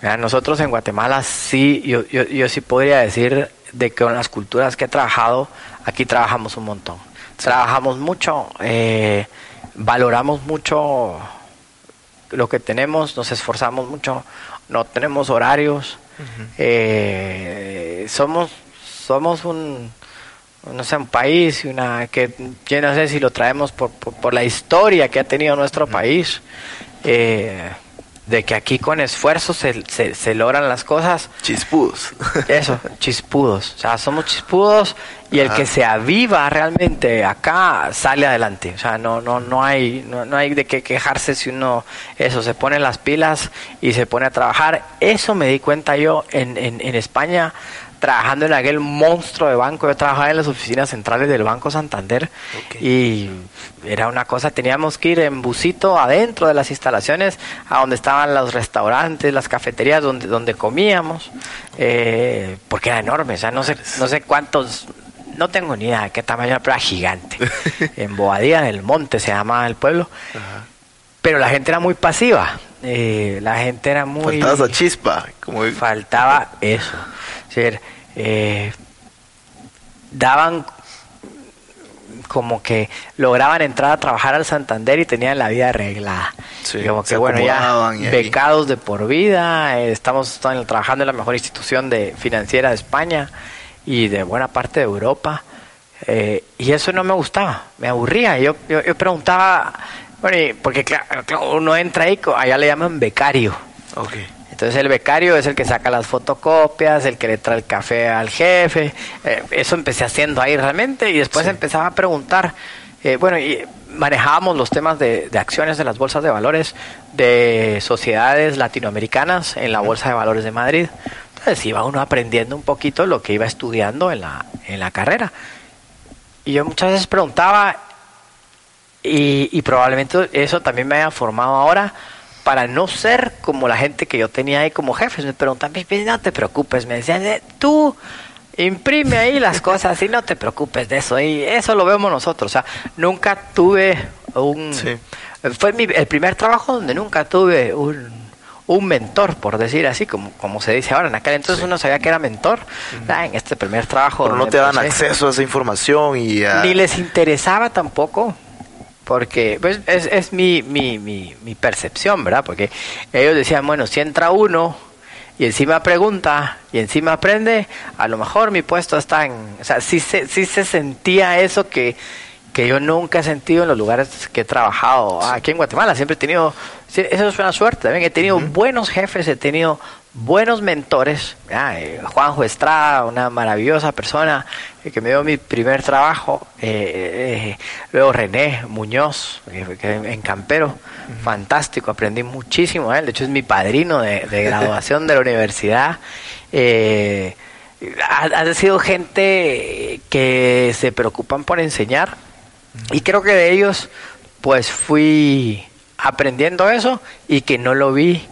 Mira, Nosotros en Guatemala sí, yo, yo, yo sí podría decir de que con las culturas que he trabajado, aquí trabajamos un montón. Trabajamos mucho, eh, valoramos mucho lo que tenemos, nos esforzamos mucho, no tenemos horarios, eh, somos, somos un, no sé, un país, una que yo no sé si lo traemos por, por, la historia que ha tenido nuestro país. Eh, de que aquí con esfuerzo se, se, logran las cosas. Chispudos. Eso, chispudos. O sea, somos chispudos y el que se aviva realmente acá sale adelante. O sea, no, no, no hay, no, no hay de qué quejarse si uno eso se pone las pilas y se pone a trabajar. Eso me di cuenta yo en, en, en España trabajando en aquel monstruo de banco. Yo trabajaba en las oficinas centrales del Banco Santander y era una cosa, teníamos que ir en busito adentro de las instalaciones a donde estaban los restaurantes, las cafeterías donde, donde comíamos, eh, porque era enorme, o sea, no sé, no sé cuántos, no tengo ni idea de qué tamaño, pero era gigante. [laughs] en Boadía del Monte se llamaba el pueblo. Pero la gente era muy pasiva. Eh, la gente era muy... Faltaba esa chispa. Como... Faltaba eso ser, eh, daban como que lograban entrar a trabajar al Santander y tenían la vida arreglada. como que bueno, ya becados de por vida, eh, estamos trabajando en la mejor institución de financiera de España y de buena parte de Europa. Eh, y eso no me gustaba, me aburría. Yo, yo, preguntaba, bueno, porque claro, uno entra ahí, allá le llaman becario. Okay. Entonces el becario es el que saca las fotocopias, el que le trae el café al jefe. Eh, eso empecé haciendo ahí realmente y después empezaba a preguntar. Eh, bueno, y manejábamos los temas de, acciones de las bolsas de valores de sociedades latinoamericanas en la Bolsa de Valores de Madrid. Entonces iba uno aprendiendo un poquito lo que iba estudiando en la, en la carrera. Y yo muchas veces preguntaba, y, y probablemente eso también me haya formado ahora, para no ser como la gente que yo tenía ahí como jefes. Me preguntan, no te preocupes, me decían, eh, tú imprime ahí las cosas y no te preocupes de eso. Y eso lo vemos nosotros. O sea, nunca tuve un... Fue el primer trabajo donde nunca tuve un, un mentor, por decir así, como, como se dice ahora. En aquel entonces uno sabía que era mentor. En este primer trabajo... Pero no te dan acceso a esa información y... Ni les interesaba tampoco porque pues, es, es mi, mi, mi, mi, percepción, ¿verdad? Porque ellos decían, bueno, si entra uno y encima pregunta y encima aprende, a lo mejor mi puesto está en... O sea, sí se, sí se sentía eso que, que yo nunca he sentido en los lugares que he trabajado. Aquí en Guatemala siempre he tenido... Eso es una suerte también. He tenido buenos jefes, he tenido buenos mentores. Eh, Juanjo Estrada, una maravillosa persona eh, que me dio mi primer trabajo. Eh, luego René Muñoz, en Campero, fantástico, aprendí muchísimo de él. De hecho, es mi padrino de, [laughs] graduación de la universidad. ha, sido gente que se preocupan por enseñar y creo que de ellos pues fui aprendiendo eso y que no lo vi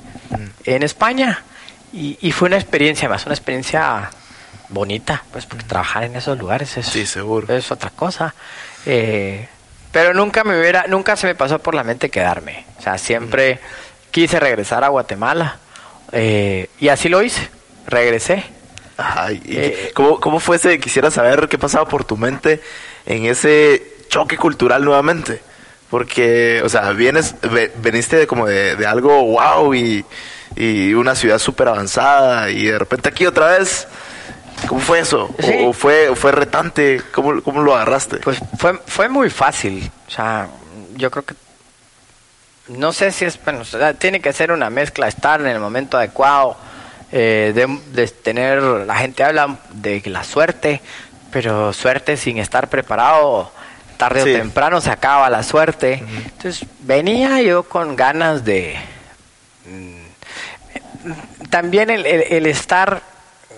en España y, fue una experiencia más, una experiencia bonita, pues porque trabajar en esos lugares es, sí, seguro. es otra cosa. Eh, pero nunca me hubiera, nunca se me pasó por la mente quedarme. O sea, siempre quise regresar a Guatemala eh, y así lo hice. Regresé. Ay, eh, ¿cómo, ¿Cómo fue ese? Quisiera saber qué pasaba por tu mente en ese choque cultural nuevamente. Porque, o sea, vienes, veniste de como de, de algo wow y y una ciudad súper avanzada y de repente aquí otra vez. ¿Cómo fue eso? ¿O, fue, fue retante? ¿Cómo, ¿Cómo, lo agarraste? Pues fue, fue muy fácil. O sea, yo creo que... No sé si es... Bueno, tiene que ser una mezcla, estar en el momento adecuado, eh, de, tener... La gente habla de la suerte, pero suerte sin estar preparado, tarde o temprano se acaba la suerte. Entonces venía yo con ganas de también el, el, estar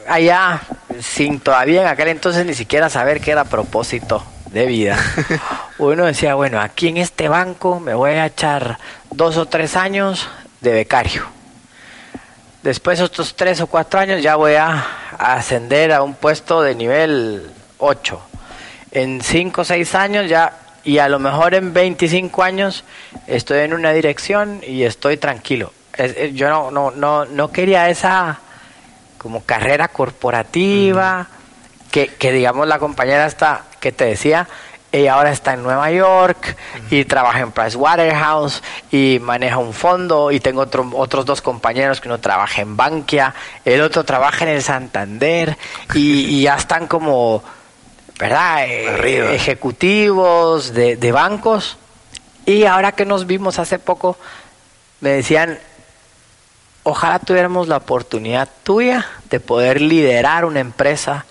allá sin todavía en aquel entonces ni siquiera saber qué era propósito de vida. [laughs] Uno decía, bueno, aquí en este banco me voy a echar dos o tres años de becario. Después otros tres o cuatro años ya voy a, ascender a un puesto de nivel 8. En cinco o seis años ya, y a lo mejor en 25 años estoy en una dirección y estoy tranquilo. Yo no, no, no, no quería esa como carrera corporativa, que, que digamos la compañera esta que te decía, Ella ahora está en Nueva York y trabaja en Pricewaterhouse y maneja un fondo y tengo otro, otros dos compañeros que uno trabaja en Bankia, el otro trabaja en el Santander y, y ya están como, ¿verdad? Eh, Arriba. ejecutivos de, de bancos. Y ahora que nos vimos hace poco, me decían, ojalá tuviéramos la oportunidad tuya de poder liderar una empresa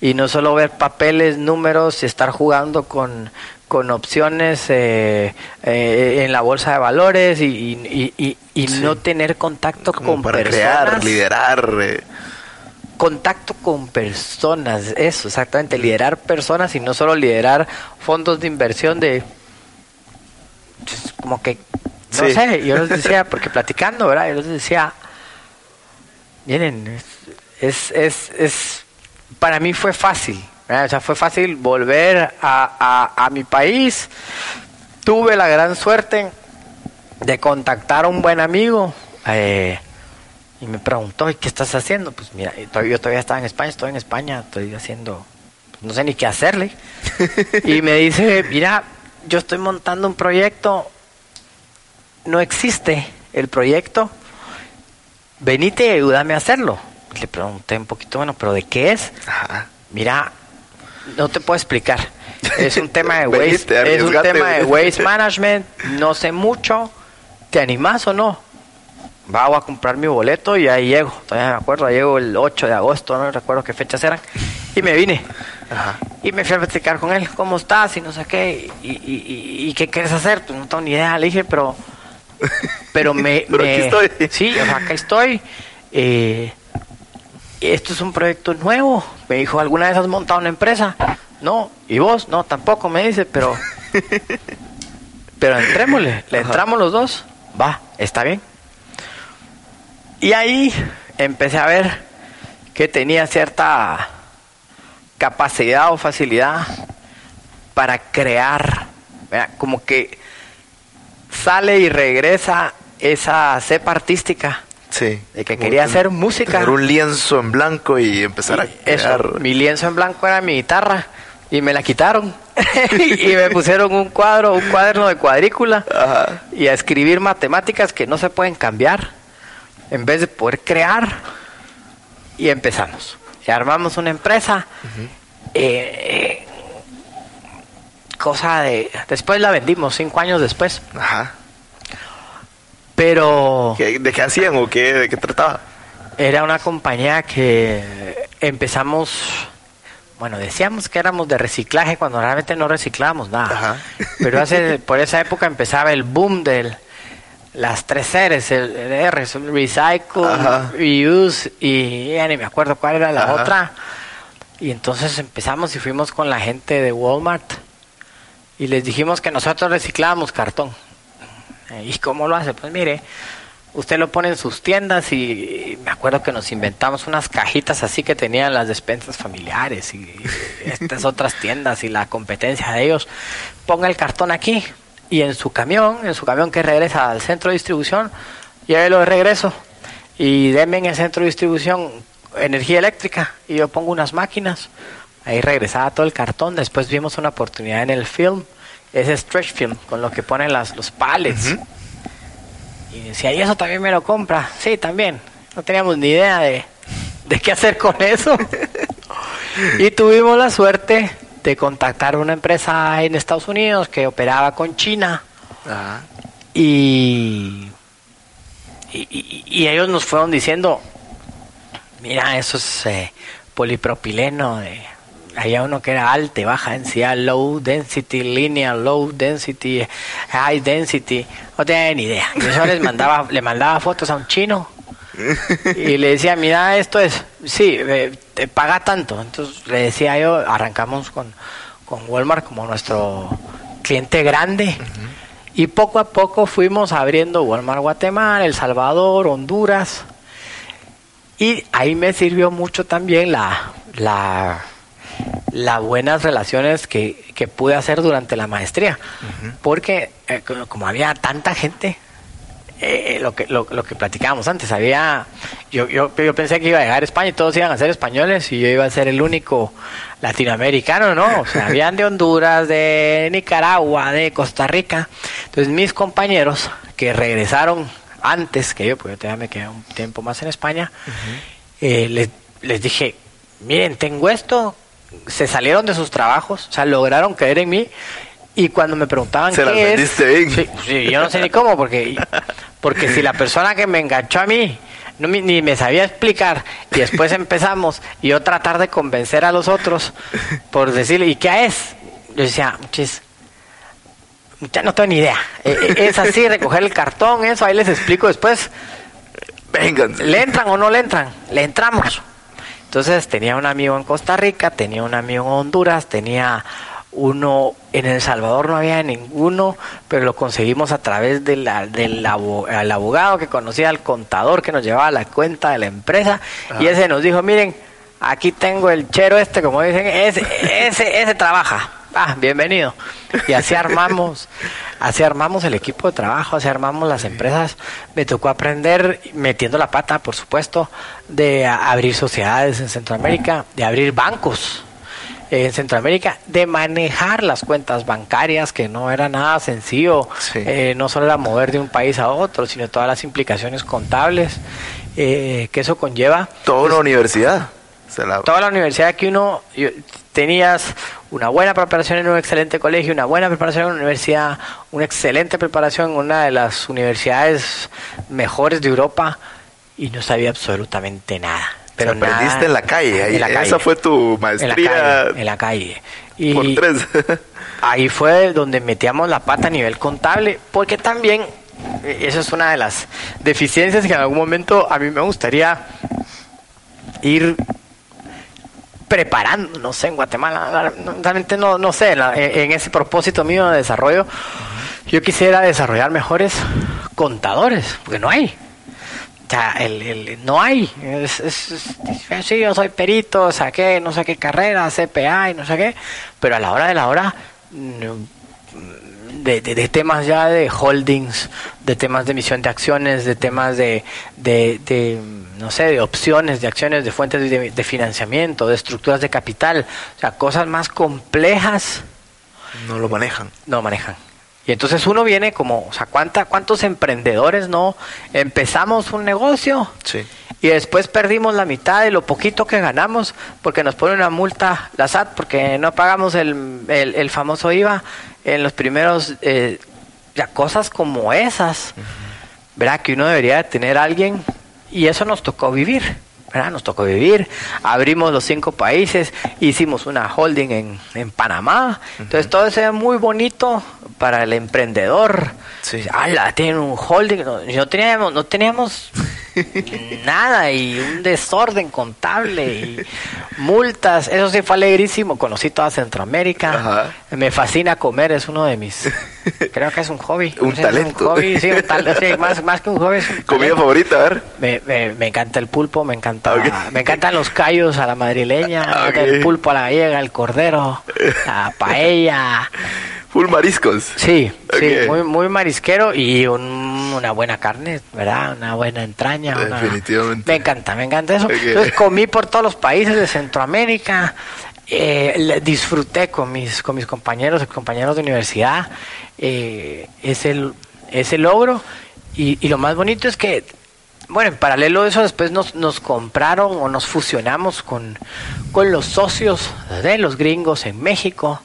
y no solo ver papeles, números y estar jugando con, con opciones eh, eh, en la bolsa de valores y, y- y- y Sí. no tener contacto Como con para personas. crear, liderar. eh, Contacto con personas, eso, exactamente, liderar personas y no solo liderar fondos de inversión de... pues, como que, no Sí. sé, yo les decía, [laughs] porque platicando, ¿verdad? Yo les decía, miren, es, es, es, para mí fue fácil, ¿verdad? o sea, fue fácil volver a, a, a mi país, tuve la gran suerte de contactar a un buen amigo, eh, y me preguntó, ¿y qué estás haciendo? Pues mira, todavía- yo todavía estaba en España, estoy en España, estoy haciendo, pues, no sé ni qué hacerle. [laughs] y me dice, mira, yo estoy montando un proyecto, no existe el proyecto, venite y ayúdame a hacerlo. Le pregunté un poquito, bueno, pero ¿de qué es? Ajá. Mira, no te puedo explicar. Es un tema de [laughs] waste, es un tema de waste management, no sé mucho. ¿Te animás o no? Va, voy a comprar mi boleto y ahí llego. Todavía me acuerdo, ahí llego el 8 de agosto, no recuerdo qué fechas eran. Y me vine. Ajá. Y me fui a platicar con él, ¿cómo estás? Y no sé qué. ¿Y, y, y- y qué quieres hacer? Pues no tengo ni idea. Le dije, pero. Pero me. [laughs] Pero me- aquí estoy. Sí, o sea, acá estoy. Eh, esto es un proyecto nuevo. Me dijo, ¿alguna vez has montado una empresa? No. ¿Y vos? No, tampoco, me dice, pero. [laughs] Pero entrémosle. Le entramos los dos. Va, está bien. Y ahí empecé a ver que tenía cierta capacidad o facilidad para crear, ¿verdad? como que sale y regresa esa cepa artística Sí. de que quería hacer música. Tener un lienzo en blanco y empezar a eso, crear. mi lienzo en blanco era mi guitarra y me la quitaron [laughs] y me pusieron un cuadro, un cuaderno de cuadrícula Ajá. y a escribir matemáticas que no se pueden cambiar en vez de poder crear y empezamos y armamos una empresa eh, eh, cosa de después la vendimos cinco años después Ajá. pero ¿Qué- ¿De qué hacían o qué, de qué trataba? Era una compañía que empezamos, bueno, decíamos que éramos de reciclaje cuando realmente no reciclábamos nada. Ajá. Pero hace, por esa época empezaba el boom de las tres R's, el, el R, el recycle, Ajá. reuse y ya ni me acuerdo cuál era la Ajá. otra. Y entonces empezamos y fuimos con la gente de Walmart y les dijimos que nosotros reciclábamos cartón. ¿Y cómo lo hace? Pues mire, usted lo pone en sus tiendas y me acuerdo que nos inventamos unas cajitas así que tenían las despensas familiares y [laughs] estas otras tiendas y la competencia de ellos. Ponga el cartón aquí y en su camión, en su camión que regresa al centro de distribución, llévelo de regreso y deme en el centro de distribución energía eléctrica y yo pongo unas máquinas. Ahí regresaba todo el cartón. Después vimos una oportunidad en el film, ese stretch film, con lo que ponen las, los pallets. Y decía, ¿y eso también me lo compra? Sí, también. No teníamos ni idea de, de qué hacer con eso. [laughs] y tuvimos la suerte de contactar una empresa en Estados Unidos que operaba con China Ajá. y, y, ellos nos fueron diciendo, mira, eso es eh, polipropileno, de, había uno que era alta y baja densidad, low density, linear, low density, high density, no tenía ni idea. Yo les mandaba, le mandaba fotos a un chino y le decía, mira, esto es, sí, eh, te paga tanto. Entonces le decía yo, arrancamos con, con Walmart como nuestro cliente grande. Y poco a poco fuimos abriendo Walmart Guatemala, El Salvador, Honduras. Y ahí me sirvió mucho también la, la, las buenas relaciones que, que pude hacer durante la maestría. Porque eh, como- como había tanta gente, eh, lo que lo, lo, que platicábamos antes, había yo, yo, yo pensé que iba a llegar a España y todos iban a ser españoles y yo iba a ser el único latinoamericano, ¿no? O sea, habían de Honduras, de Nicaragua, de Costa Rica. Entonces mis compañeros que regresaron antes que yo, porque yo todavía me quedé un tiempo más en España, eh, les, les dije, miren, tengo esto, se salieron de sus trabajos, o sea, lograron creer en mí y cuando me preguntaban Se las qué es, vendiste bien. sí, sí, yo no sé ni cómo, porque, porque si la persona que me enganchó a mí no, me- ni me sabía explicar y después empezamos y yo tratar de convencer a los otros por decirle, ¿y qué es? Yo decía, chis, ya no tengo ni idea. Eh, eh, Es así, recoger el cartón, eso, ahí les explico después. Vénganse. ¿Le entran o no le entran? Le entramos. Entonces tenía un amigo en Costa Rica, tenía un amigo en Honduras, tenía uno en El Salvador, no había ninguno, pero lo conseguimos a través de la- del abogado que conocía al contador que nos llevaba la cuenta de la empresa y ese nos dijo, miren, aquí tengo el chero este, como dicen, ese, ese, ese trabaja. Ah, bienvenido. Y así armamos, así armamos el equipo de trabajo, así armamos las empresas. Me tocó aprender, metiendo la pata, por supuesto, de abrir sociedades en Centroamérica, de abrir bancos en Centroamérica, de manejar las cuentas bancarias, que no era nada sencillo. Sí. Eh, no solo era mover de un país a otro, sino todas las implicaciones contables eh, que eso conlleva Toda una universidad. Se la- toda la universidad que uno yo- tenías una buena preparación en un excelente colegio, una buena preparación en una universidad, una excelente preparación en una de las universidades mejores de Europa y no sabía absolutamente nada. Pero aprendiste nada- en la calle. ahí- en la calle. Esa fue tu en la maestría calle, en la calle. Y por tres. [laughs] ahí fue donde metíamos la pata a nivel contable, porque también eh, eso es una de las deficiencias que en algún momento a mí me gustaría ir preparando, no sé, en Guatemala, realmente no, no sé, en, la- en- en ese propósito mío de desarrollo, yo quisiera desarrollar mejores contadores, porque no hay. El, el- no hay. Es, es- es- sí, yo soy perito, saqué no sé qué carrera, CPA y no sé qué, pero a la hora de la hora, no, de, de- de temas ya de holdings, de temas de emisión de acciones, de temas de, de, de, no sé, de opciones, de acciones, de fuentes de, de financiamiento, de estructuras de capital, o sea, cosas más complejas no lo manejan. no manejan. Y entonces uno viene como, o sea, ¿cuánta, ¿cuántos emprendedores no empezamos un negocio Sí. y después perdimos la mitad de lo poquito que ganamos porque nos pone una multa la SAT porque no pagamos el, el, el famoso IVA en los primeros, eh, ya cosas como esas, ¿verdad? Que uno debería de tener a alguien y eso nos tocó vivir. ¿Verdad? Nos tocó vivir, abrimos los cinco países, hicimos una holding en, en Panamá, entonces todo eso es muy bonito para el emprendedor. Sí. ¡Hala! Tienen un holding, no, no teníamos, no teníamos [laughs] nada y un desorden contable y multas, eso sí fue alegrísimo, conocí toda Centroamérica, Ajá. me fascina comer, es uno de mis, [laughs] creo que es un hobby. Un talento. hobby, sí, un tal- sí, más, más que un hobby. es un [laughs] Comida favorita, a ver. Me, me, me encanta el pulpo, me encanta, me encantan los callos a la madrileña, el pulpo a la gallega, el cordero, la [laughs] paella. Full mariscos. Sí, sí, muy, muy marisquero y un- una buena carne, ¿verdad? Una buena entraña. una- Definitivamente. Me encanta, me encanta eso. Entonces comí por todos los países de Centroamérica, eh, disfruté con mis, con mis compañeros, compañeros de universidad, eh, ese, ese logro. Y, y lo más bonito es que, bueno, en paralelo a eso, después nos, nos compraron o nos fusionamos con, con los socios de los gringos en México.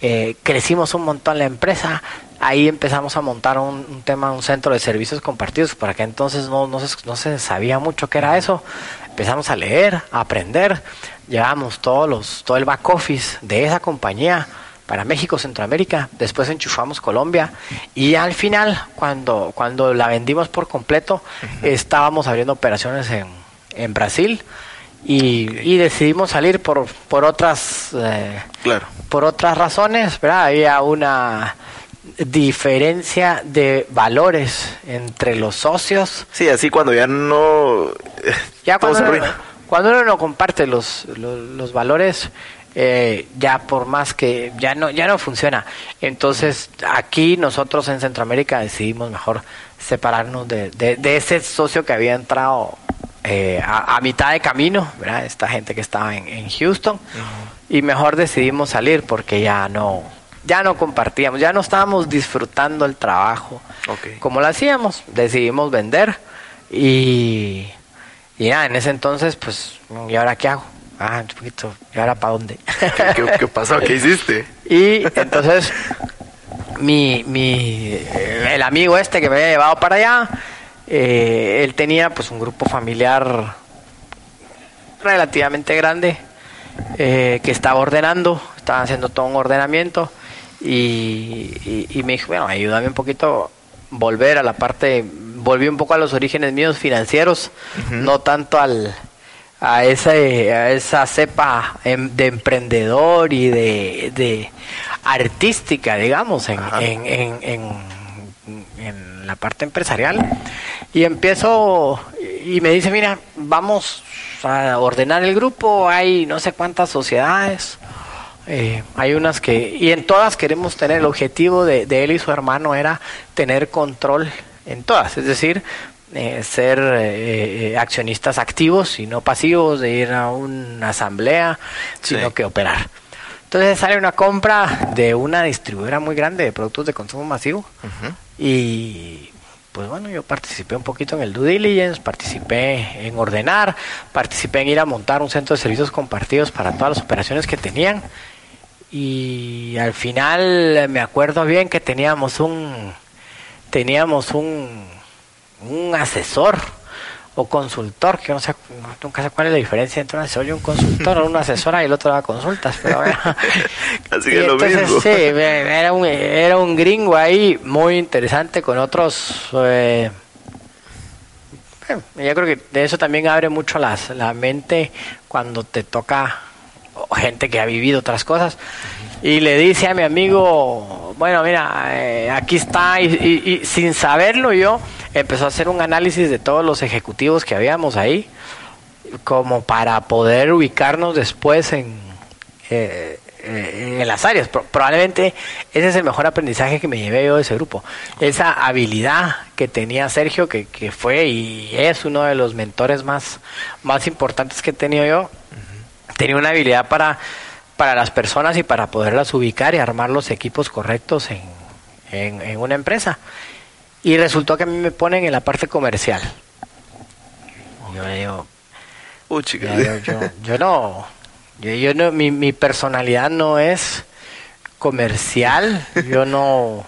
Eh, crecimos un montón la empresa. Ahí empezamos a montar un, un tema, un centro de servicios compartidos. Para que entonces no, no, se, no se sabía mucho qué era eso. Empezamos a leer, a aprender. Llevamos todos los, todo el back office de esa compañía para México, Centroamérica. Después enchufamos Colombia. Y al final, cuando, cuando la vendimos por completo, estábamos abriendo operaciones en, en Brasil. Y, y decidimos salir por, por otras eh, Claro. por otras razones, ¿verdad? Había una diferencia de valores entre los socios. Sí, así cuando ya no. Ya todo cuando uno, cuando uno no comparte los, los, los valores, eh, ya por más que ya no ya no funciona entonces aquí nosotros en Centroamérica decidimos mejor separarnos de, de, ese socio que había entrado eh, a, mitad de camino ¿verdad? esta gente que estaba en, Houston y mejor decidimos salir porque ya no ya no compartíamos ya no estábamos disfrutando el trabajo como lo hacíamos decidimos vender y y ya en ese entonces pues y ahora qué hago Ah, un poquito. ¿Y ahora para dónde? ¿Qué, pasó? ¿Qué hiciste? Y entonces, mi, mi, el amigo este que me había llevado para allá, eh, él tenía pues un grupo familiar relativamente grande eh, que estaba ordenando, estaba haciendo todo un ordenamiento y, y, me dijo, bueno, ayúdame un poquito volver a la parte, volví un poco a los orígenes míos financieros, no tanto al, a esa, a esa cepa em, de emprendedor y de, de artística, digamos, en, en, en, en, la parte empresarial. Y empiezo y me dice, mira, vamos a ordenar el grupo, hay no sé cuántas sociedades. Eh, hay unas que, y en todas queremos tener, el objetivo de, de él y su hermano era tener control en todas, es decir, eh, ser eh, eh, accionistas activos y no pasivos, de ir a una asamblea, sino que operar. Entonces sale una compra de una distribuidora muy grande de productos de consumo masivo y pues bueno, yo participé un poquito en el due diligence, participé en ordenar, participé en ir a montar un centro de servicios compartidos para todas las operaciones que tenían y al final me acuerdo bien que teníamos un teníamos un un asesor o consultor, que no sé, nunca sé cuál es la diferencia entre un asesor y un consultor, o un asesor y el otro da consultas, pero [laughs] Así que lo mismo. Sí, era un, era un gringo ahí muy interesante con otros... Eh, yo creo que de eso también abre mucho las, la mente cuando te toca gente que ha vivido otras cosas y le dice a mi amigo, bueno, mira, eh, aquí está, y, sin saberlo yo, empezó a hacer un análisis de todos los ejecutivos que habíamos ahí, como para poder ubicarnos después en, eh, eh, en las áreas. probablemente ese es el mejor aprendizaje que me llevé yo de ese grupo. Esa habilidad que tenía Sergio, que, que fue y es uno de los mentores más, más importantes que he tenido yo, tenía una habilidad para para las personas y para poderlas ubicar y armar los equipos correctos en, en, una empresa. Y resultó que a mí me ponen en la parte comercial. Yo digo, yo, no, yo, no, mi, mi, personalidad no es comercial, yo no, o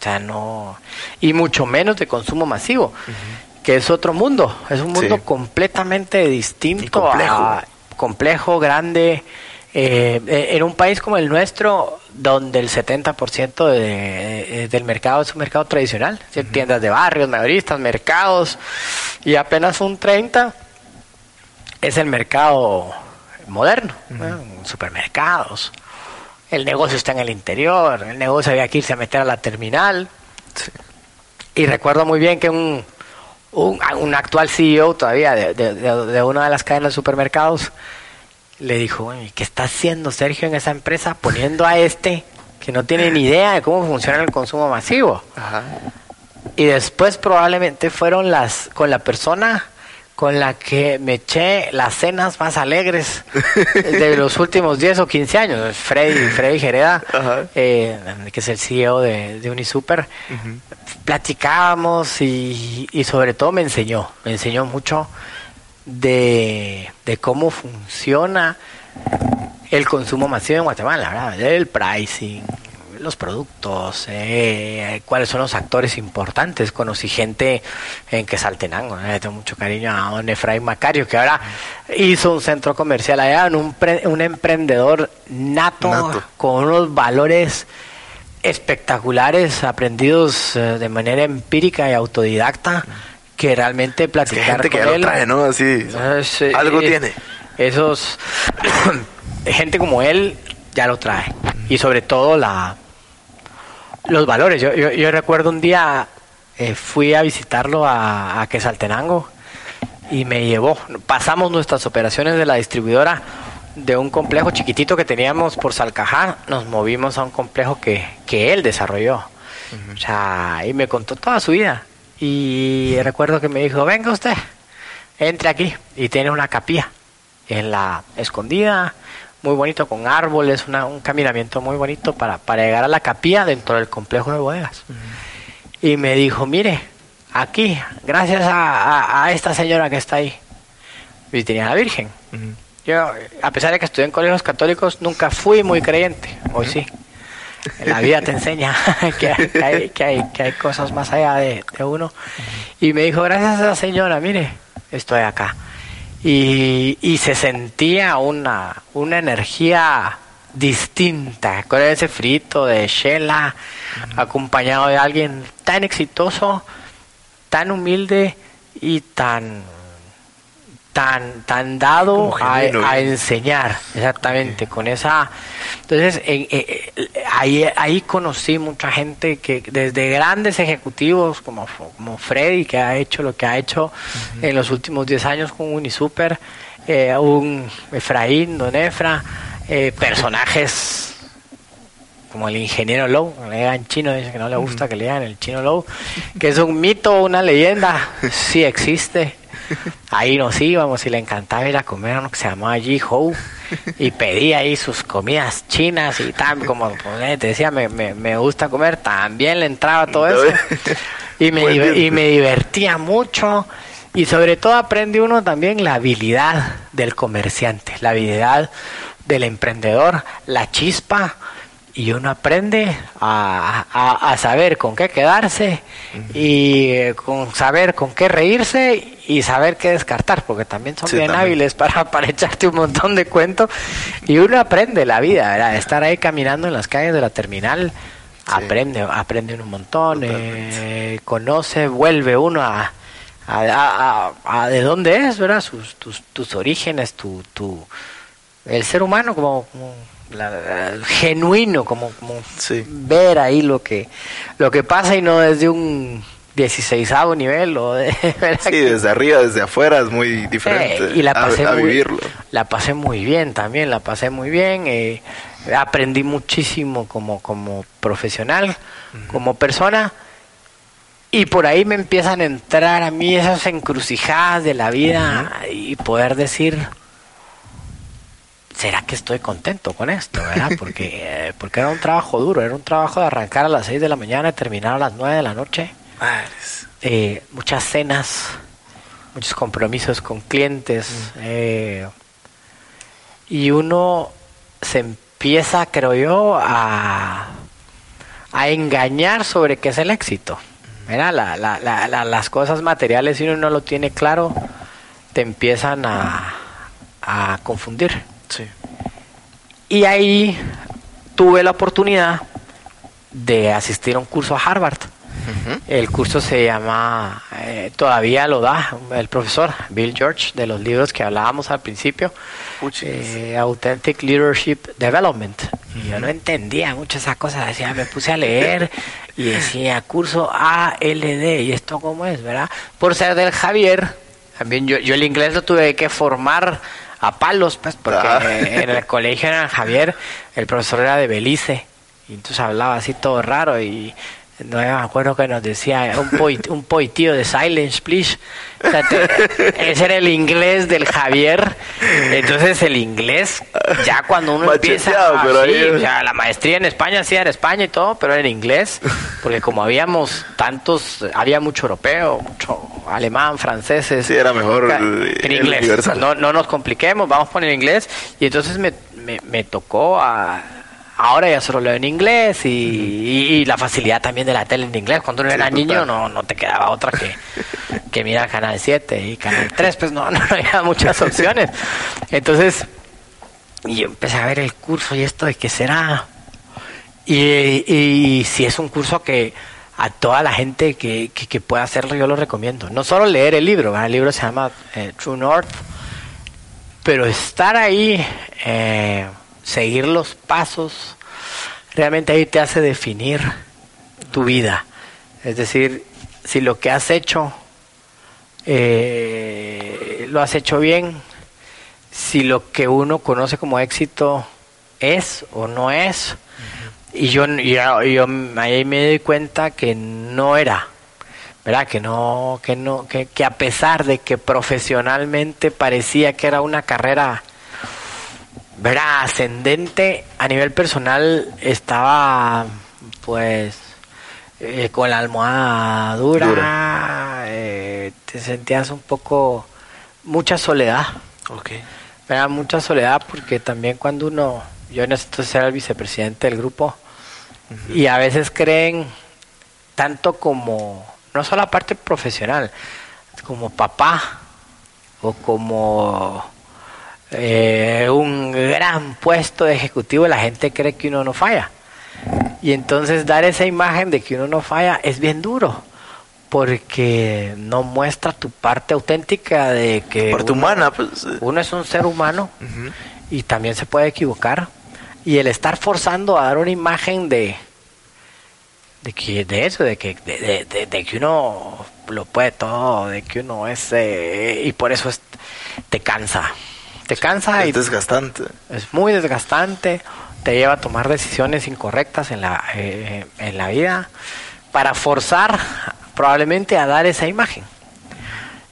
sea, no, y mucho menos de consumo masivo, que es otro mundo, es un mundo completamente distinto, complejo. Complejo, grande, eh, eh, en un país como el nuestro, donde el 70% de, eh, del mercado es un mercado tradicional, tiendas de barrios, mayoristas, mercados, y apenas un 30% es el mercado moderno, supermercados. El negocio está en el interior, el negocio había que irse a meter a la terminal. Y recuerdo muy bien que un, un, actual CEO todavía de, de, de una de las cadenas de supermercados le dijo, ¿qué está haciendo Sergio en esa empresa poniendo a este que no tiene ni idea de cómo funciona el consumo masivo? Y después probablemente fueron las con la persona con la que me eché las cenas más alegres de [laughs] los últimos 10 o 15 años, Freddy, Freddy Gereda, eh, que es el CEO de, de Unisuper. Platicábamos y, y sobre todo me enseñó, me enseñó mucho de, cómo funciona el consumo masivo en Guatemala, el pricing, los productos, eh, cuáles son los actores importantes. Conocí gente en Quesaltenango, eh, tengo mucho cariño a don Efraín Macario, que ahora hizo un centro comercial allá, un, un emprendedor nato, con unos valores espectaculares, aprendidos eh, de manera empírica y autodidacta que realmente platicar que él, ¿no? Así, algo tiene. Esos [coughs] gente como él ya lo trae y sobre todo la los valores. Yo, yo, recuerdo un día eh, fui a visitarlo a, a Quesaltenango y me llevó. Pasamos nuestras operaciones de la distribuidora de un complejo chiquitito que teníamos por Salcajá, nos movimos a un complejo que, que él desarrolló. O sea, y me contó toda su vida. Y recuerdo que me dijo, venga usted, entre aquí. Y tiene una capilla en la escondida, muy bonito, con árboles, una, un caminamiento muy bonito para, para llegar a la capilla dentro del complejo de bodegas. Y me dijo, mire, aquí, gracias a, a, esta señora que está ahí. Y tenía la Virgen. Yo, a pesar de que estudié en colegios católicos, nunca fui muy creyente. Hoy sí. La vida te enseña [laughs] que, hay, que, hay, que hay cosas más allá de, de uno. Y me dijo, gracias a esa señora, mire, estoy acá. Y, y se sentía una, una energía distinta, con ese frito de Shela, acompañado de alguien tan exitoso, tan humilde y tan tan tan dado a, a, enseñar exactamente con esa entonces ahí ahí conocí mucha gente que desde grandes ejecutivos como como Freddy que ha hecho lo que ha hecho en los últimos 10 años con Unisuper eh, un Efraín Don Efra eh, personajes como el ingeniero Low, le en chino, dice que no le gusta que le digan el chino Low, que es un mito, una leyenda, sí existe. Ahí nos íbamos y le encantaba ir a comer a uno que se llamaba Ji Ho y pedía ahí sus comidas chinas y tal, como pues, te decía, me, me, me, gusta comer, también le entraba todo eso. y me, y me divertía mucho. Y sobre todo aprende uno también la habilidad del comerciante, la habilidad del emprendedor, la chispa, y uno aprende a, a, a, saber con qué quedarse y con saber con qué reírse y saber qué descartar, porque también son Sí, bien también. hábiles para, [laughs] para echarte un montón de cuentos y uno aprende la vida, ¿verdad? estar ahí caminando en las calles de la terminal, aprende, aprende un montón, eh, conoce, vuelve uno a, a, a- a- a de dónde es, ¿verdad? Sus, tus, tus orígenes, tu, tu, el ser humano como, como la- la- genuino, como, como Sí. ver ahí lo que, lo que pasa y no desde un 16 nivel o de. [laughs] Sí, Que- desde arriba, desde afuera es muy diferente eh, y la pasé a, muy, vivirlo. la pasé muy bien también la pasé muy bien eh, aprendí muchísimo como como profesional como persona y por ahí me empiezan a entrar a mí esas encrucijadas de la vida y poder decir será que estoy contento con esto verdad [laughs] porque eh, porque era un trabajo duro era un trabajo de arrancar a las 6 de la mañana y terminar a las 9 de la noche eh, muchas cenas, muchos compromisos con clientes. eh, y uno se empieza, creo yo, a, a engañar sobre qué es el éxito. Mira, la- la- la- las cosas materiales, si uno no lo tiene claro, te empiezan a, a confundir. Y ahí tuve la oportunidad de asistir a un curso a Harvard. El curso se llama, eh, todavía lo da el profesor Bill George, de los libros que hablábamos al principio, eh, Authentic Leadership Development. Y yo no entendía mucho esa cosa, decía, me puse a leer y decía, curso ALD, ¿y esto cómo es, verdad? Por ser del Javier, también yo, yo el inglés lo tuve que formar a palos, pues, porque Ah. en el colegio era Javier, el profesor era de Belice, y entonces hablaba así todo raro y no me acuerdo que nos decía un, poit, un poitío de silence, please. O sea, te- ese era el inglés del Javier. Entonces el inglés, ya cuando uno empieza pero así, ahí- o sea, la maestría en España sí era en España y todo, pero era en inglés, porque como habíamos tantos, había mucho europeo, mucho alemán, franceses. Sí, era mejor en inglés. No, no nos compliquemos, vamos por el inglés. Y entonces me, me, me tocó a... Ahora ya solo leo en inglés y, y- y la facilidad también de la tele en inglés. Cuando uno Sí, era total. niño no, no te quedaba otra que, [laughs] que mirar Canal 7 y Canal 3, pues no, [laughs] no había muchas [laughs] opciones. Entonces, y yo empecé a ver el curso y esto de qué será. Y, y si es un curso que a toda la gente que, que, que pueda hacerlo yo lo recomiendo. No solo leer el libro, ¿verdad? el libro se llama eh, True North, pero estar ahí, eh, seguir los pasos, realmente ahí te hace definir tu vida. Es decir, si lo que has hecho eh, lo has hecho bien, si lo que uno conoce como éxito es o no es. Y yo, yo, ahí me doy cuenta que no era. ¿verdad? Que no, que no, que, a pesar de que profesionalmente parecía que era una carrera, ¿verdad? Ascendente, a nivel personal estaba, pues, eh, con la almohada dura, Dura. eh, te sentías un poco, mucha soledad, Ok. ¿verdad? Mucha soledad porque también cuando uno, yo necesito ser el vicepresidente del grupo, y a veces creen tanto como no solo la parte profesional, como papá o como eh, un gran puesto de ejecutivo, la gente cree que uno no falla. Y entonces dar esa imagen de que uno no falla es bien duro, porque no muestra tu parte auténtica de que Parte uno, humana, pues. eh. uno es un ser humano y también se puede equivocar. Y el estar forzando a dar una imagen de de que de eso, de que de, de- de- de que uno lo puede todo, de que uno es eh, y por eso es, te cansa, te cansa y Es desgastante. es muy desgastante, te lleva a tomar decisiones incorrectas en la eh, en la vida para forzar probablemente a dar esa imagen.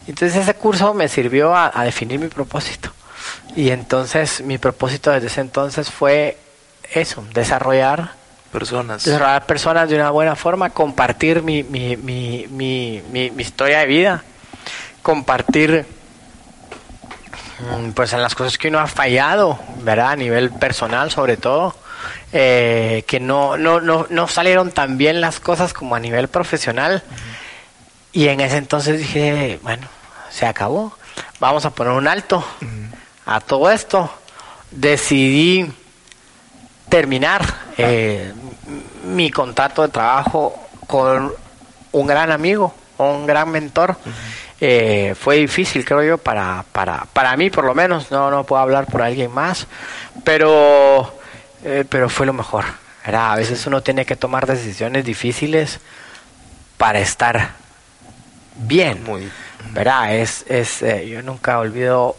Entonces ese curso me sirvió a, a definir mi propósito. Y entonces mi propósito desde ese entonces fue eso, desarrollar Personas. desarrollar personas de una buena forma, compartir mi, mi, mi, mi, mi- historia de vida, compartir pues en las cosas que uno ha fallado, ¿verdad? A nivel personal sobre todo, eh, que no, no, no, no salieron tan bien las cosas como a nivel profesional. Y en ese entonces dije, bueno, se acabó, vamos a poner un alto a todo esto. Decidí terminar eh, mi contrato de trabajo con un gran amigo, un gran mentor. Eh, fue difícil, creo yo, para, para, para mí por lo menos, no, no puedo hablar por alguien más, pero, eh, pero fue lo mejor. Era, a veces uno tiene que tomar decisiones difíciles para estar bien. Muy. ¿verdad? Es, es, eh, yo nunca olvido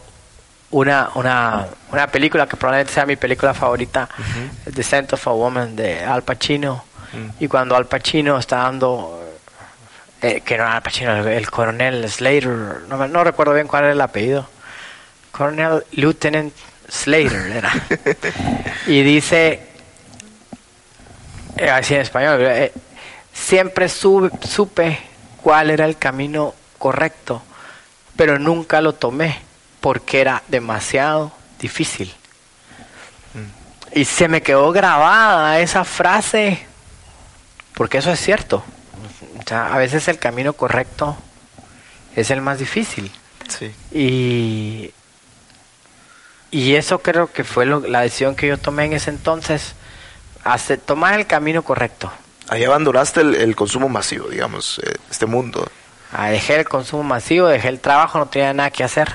una, una, una película que probablemente sea mi película favorita, The Scent of a Woman de Al Pacino. Mm. Y cuando Al Pacino está dando, eh, que no era Al Pacino, el, el coronel Slater, no, recuerdo bien cuál era el apellido. Coronel Lieutenant Slater era. [laughs] y dice, eh, así en español, eh, siempre sube- supe cuál era el camino correcto, pero nunca lo tomé porque era demasiado difícil. Y se me quedó grabada esa frase, porque eso es cierto. O sea, a veces el camino correcto es el más difícil. Sí. Y, y eso creo que fue lo- la decisión que yo tomé en ese entonces, hace, tomar el camino correcto. Ahí abandonaste el, el consumo masivo, digamos, eh, este mundo. Ah, dejé el consumo masivo, dejé el trabajo, no tenía nada que hacer.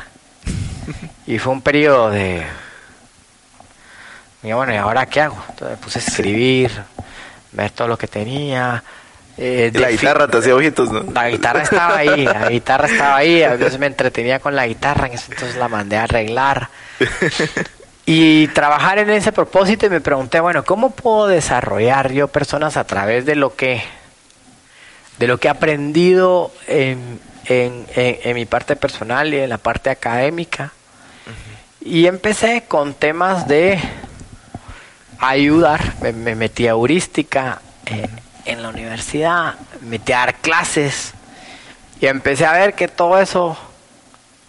[laughs] Y fue un periodo de... Y bueno, ¿y ahora qué hago? Entonces me puse a escribir, ver todo lo que tenía. Eh, la guitarra te hacía ojitos, ¿no? La guitarra estaba ahí, la guitarra estaba ahí. A veces me entretenía con la guitarra, en ese entonces la mandé a arreglar. [laughs] Y trabajar en ese propósito y me pregunté, bueno, ¿cómo puedo desarrollar yo personas a través de lo que de lo que he aprendido en, en, en- en mi parte personal y en la parte académica? Y empecé con temas de ayudar, me, me metí a heurística eh, en la universidad, me metí a dar clases y empecé a ver que todo eso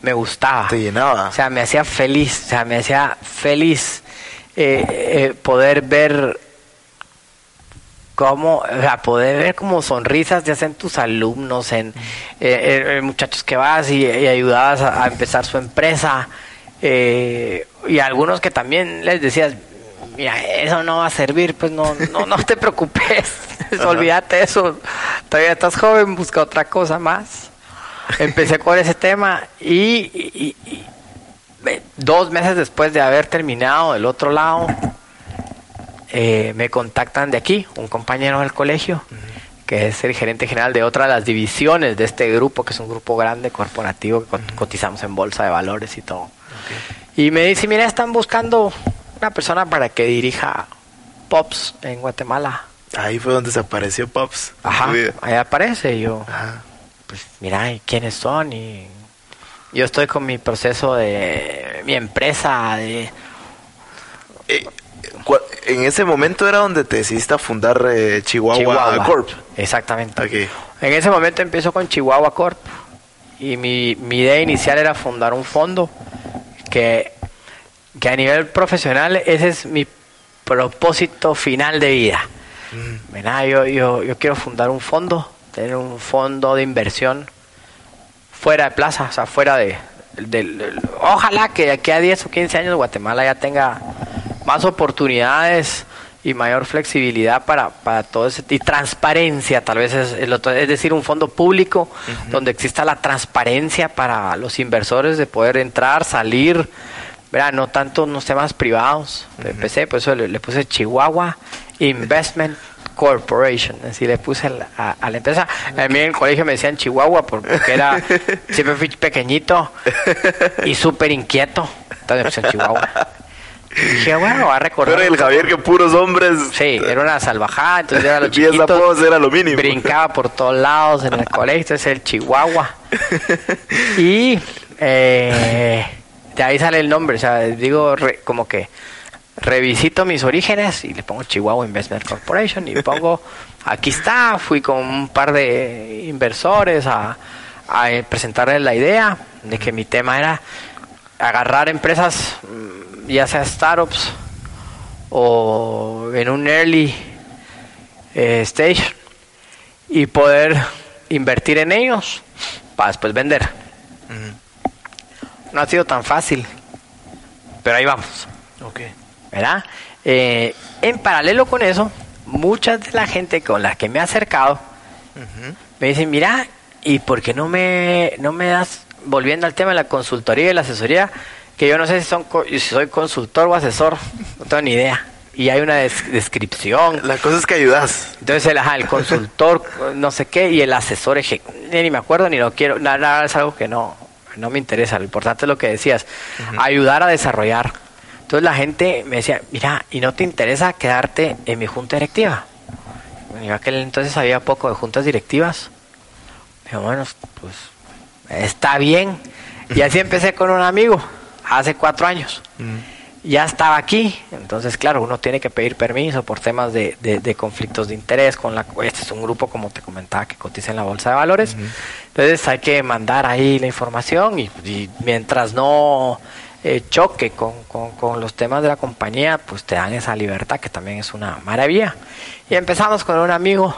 me gustaba. Te llenaba. O sea, me hacía feliz, o sea, me hacía feliz eh, eh, poder ver cómo, o sea, poder ver como sonrisas ya sea en tus alumnos, en eh, muchachos que vas y, y ayudabas a, a empezar su empresa, y algunos que también les decías, mira, eso no va a servir, pues no, no, no te preocupes, [laughs] [laughs] olvídate eso, todavía estás joven, busca otra cosa más. Empecé con ese tema y, y- y- ve- dos meses después de haber terminado del otro lado, eh, me contactan de aquí, un compañero del colegio, que es el gerente general de otra de las divisiones de este grupo, que es un grupo grande corporativo que cot- cotizamos en bolsa de valores y todo. Y me dice, mira, están buscando una persona para que dirija Pops en Guatemala. Ahí fue donde se apareció Pops. Ajá, ahí aparece yo, Ajá. pues mira, ¿y quiénes son? Y yo estoy con mi proceso de mi empresa, de... Eh, en ese momento era donde te decidiste a fundar eh, Chihuahua, Corp. Exactamente. Ok. En ese momento empiezo con Chihuahua Corp y mi, mi idea inicial era fundar un fondo que, que a nivel profesional ese es mi propósito final de vida. ¿Verdad? Yo, yo, yo quiero fundar un fondo, tener un fondo de inversión fuera de plaza, o sea, fuera de... del- del- ojalá que de aquí a 10 o 15 años Guatemala ya tenga más oportunidades y mayor flexibilidad para, para todo ese y transparencia tal vez es, el otro- es decir un fondo público donde exista la transparencia para los inversores de poder entrar salir ¿verdad? no tanto en los temas privados empecé por eso le, le puse Chihuahua Investment Corporation así le puse a, a la empresa a mí en el colegio me decían Chihuahua por- porque era [laughs] siempre fui pequeñito y súper inquieto entonces me puse Chihuahua y dije bueno voy a recordar Pero el Javier que puros hombres. Sí, era una salvajada, entonces era [laughs] chiquitos. apodos era lo mínimo. Brincaba por todos lados en el colegio, entonces el Chihuahua. [laughs] Y eh, de ahí sale el nombre, o sea, digo re- como que revisito mis orígenes y le pongo Chihuahua Investment Corporation y pongo, [laughs] aquí está, fui con un par de inversores a, presentarles la idea de que mi tema era agarrar empresas, mm, ya sea startups o en un early eh, stage y poder invertir en ellos para después vender. No ha sido tan fácil, pero ahí vamos. Ok. ¿verdad? Eh, en paralelo con eso, mucha de la gente con la que me he acercado me dicen, mira, ¿y por qué no me, no me das, volviendo al tema de la consultoría y la asesoría, que yo no sé si, son, si soy consultor o asesor, no tengo ni idea. Y hay una des- descripción. La cosa es que ayudas. Entonces el, ajá, el consultor, no sé qué, y el asesor ni me acuerdo ni lo quiero, nada, nada, es algo que no, no me interesa. Lo importante es lo que decías, ayudar a desarrollar. Entonces la gente me decía, mira, ¿y no te interesa quedarte en mi junta directiva? Bueno, yo aquel entonces había poco de juntas directivas. Digo, bueno, pues está bien. Y así empecé con un amigo, hace cuatro años ya estaba aquí, entonces claro, uno tiene que pedir permiso por temas de, de- de conflictos de interés con la este es un grupo como te comentaba que cotiza en la bolsa de valores, entonces hay que mandar ahí la información y, y mientras no eh, choque con, con- con los temas de la compañía, pues te dan esa libertad que también es una maravilla. Y empezamos con un amigo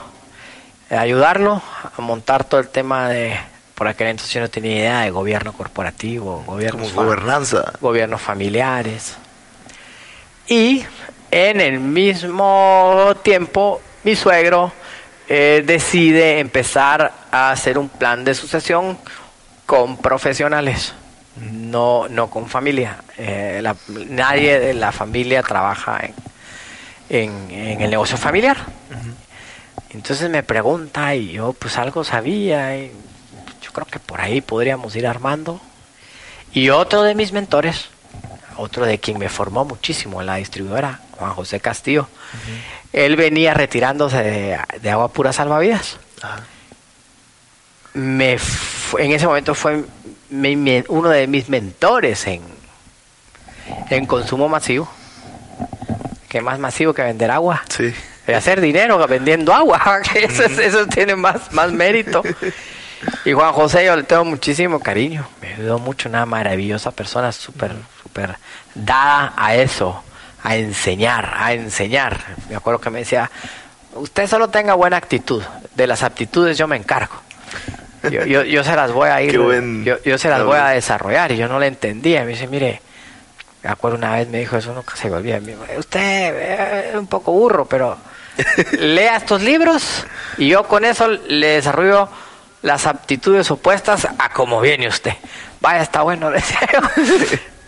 eh, ayudarlo a montar todo el tema de por aquel entonces yo no tenía idea de gobierno corporativo, gobierno Como gobernanza. gobiernos familiares. Y en el mismo tiempo, mi suegro eh, decide empezar a hacer un plan de sucesión con profesionales, no, no con familia. Eh, la- nadie de la familia trabaja en, en- en el negocio familiar. Entonces me pregunta y yo pues algo sabía y yo creo que por ahí podríamos ir armando. Y otro de mis mentores, otro de quien me formó muchísimo en la distribuidora, Juan José Castillo, él venía retirándose de, de agua pura salvavidas. Me en ese momento fue mi- mi- uno de mis mentores en, en consumo masivo. que más masivo que vender agua? Sí. de hacer dinero vendiendo agua, [laughs] eso, es- eso tiene más, más mérito. [laughs] Y Juan José, yo le tengo muchísimo cariño, me ayudó mucho, una maravillosa persona, súper, súper dada a eso, a enseñar, a enseñar. Me acuerdo que me decía, usted solo tenga buena actitud, de las aptitudes yo me encargo. Yo, yo, yo se las voy a [laughs] ir, buen- yo, yo se las voy a desarrollar y yo no le entendía. Me dice, mire, me acuerdo una vez me dijo eso, nunca se me olvida. Usted eh, es un poco burro, pero [laughs] lea estos libros y yo con eso le desarrollo las aptitudes opuestas a como viene usted. Vaya, está bueno, [laughs] yo.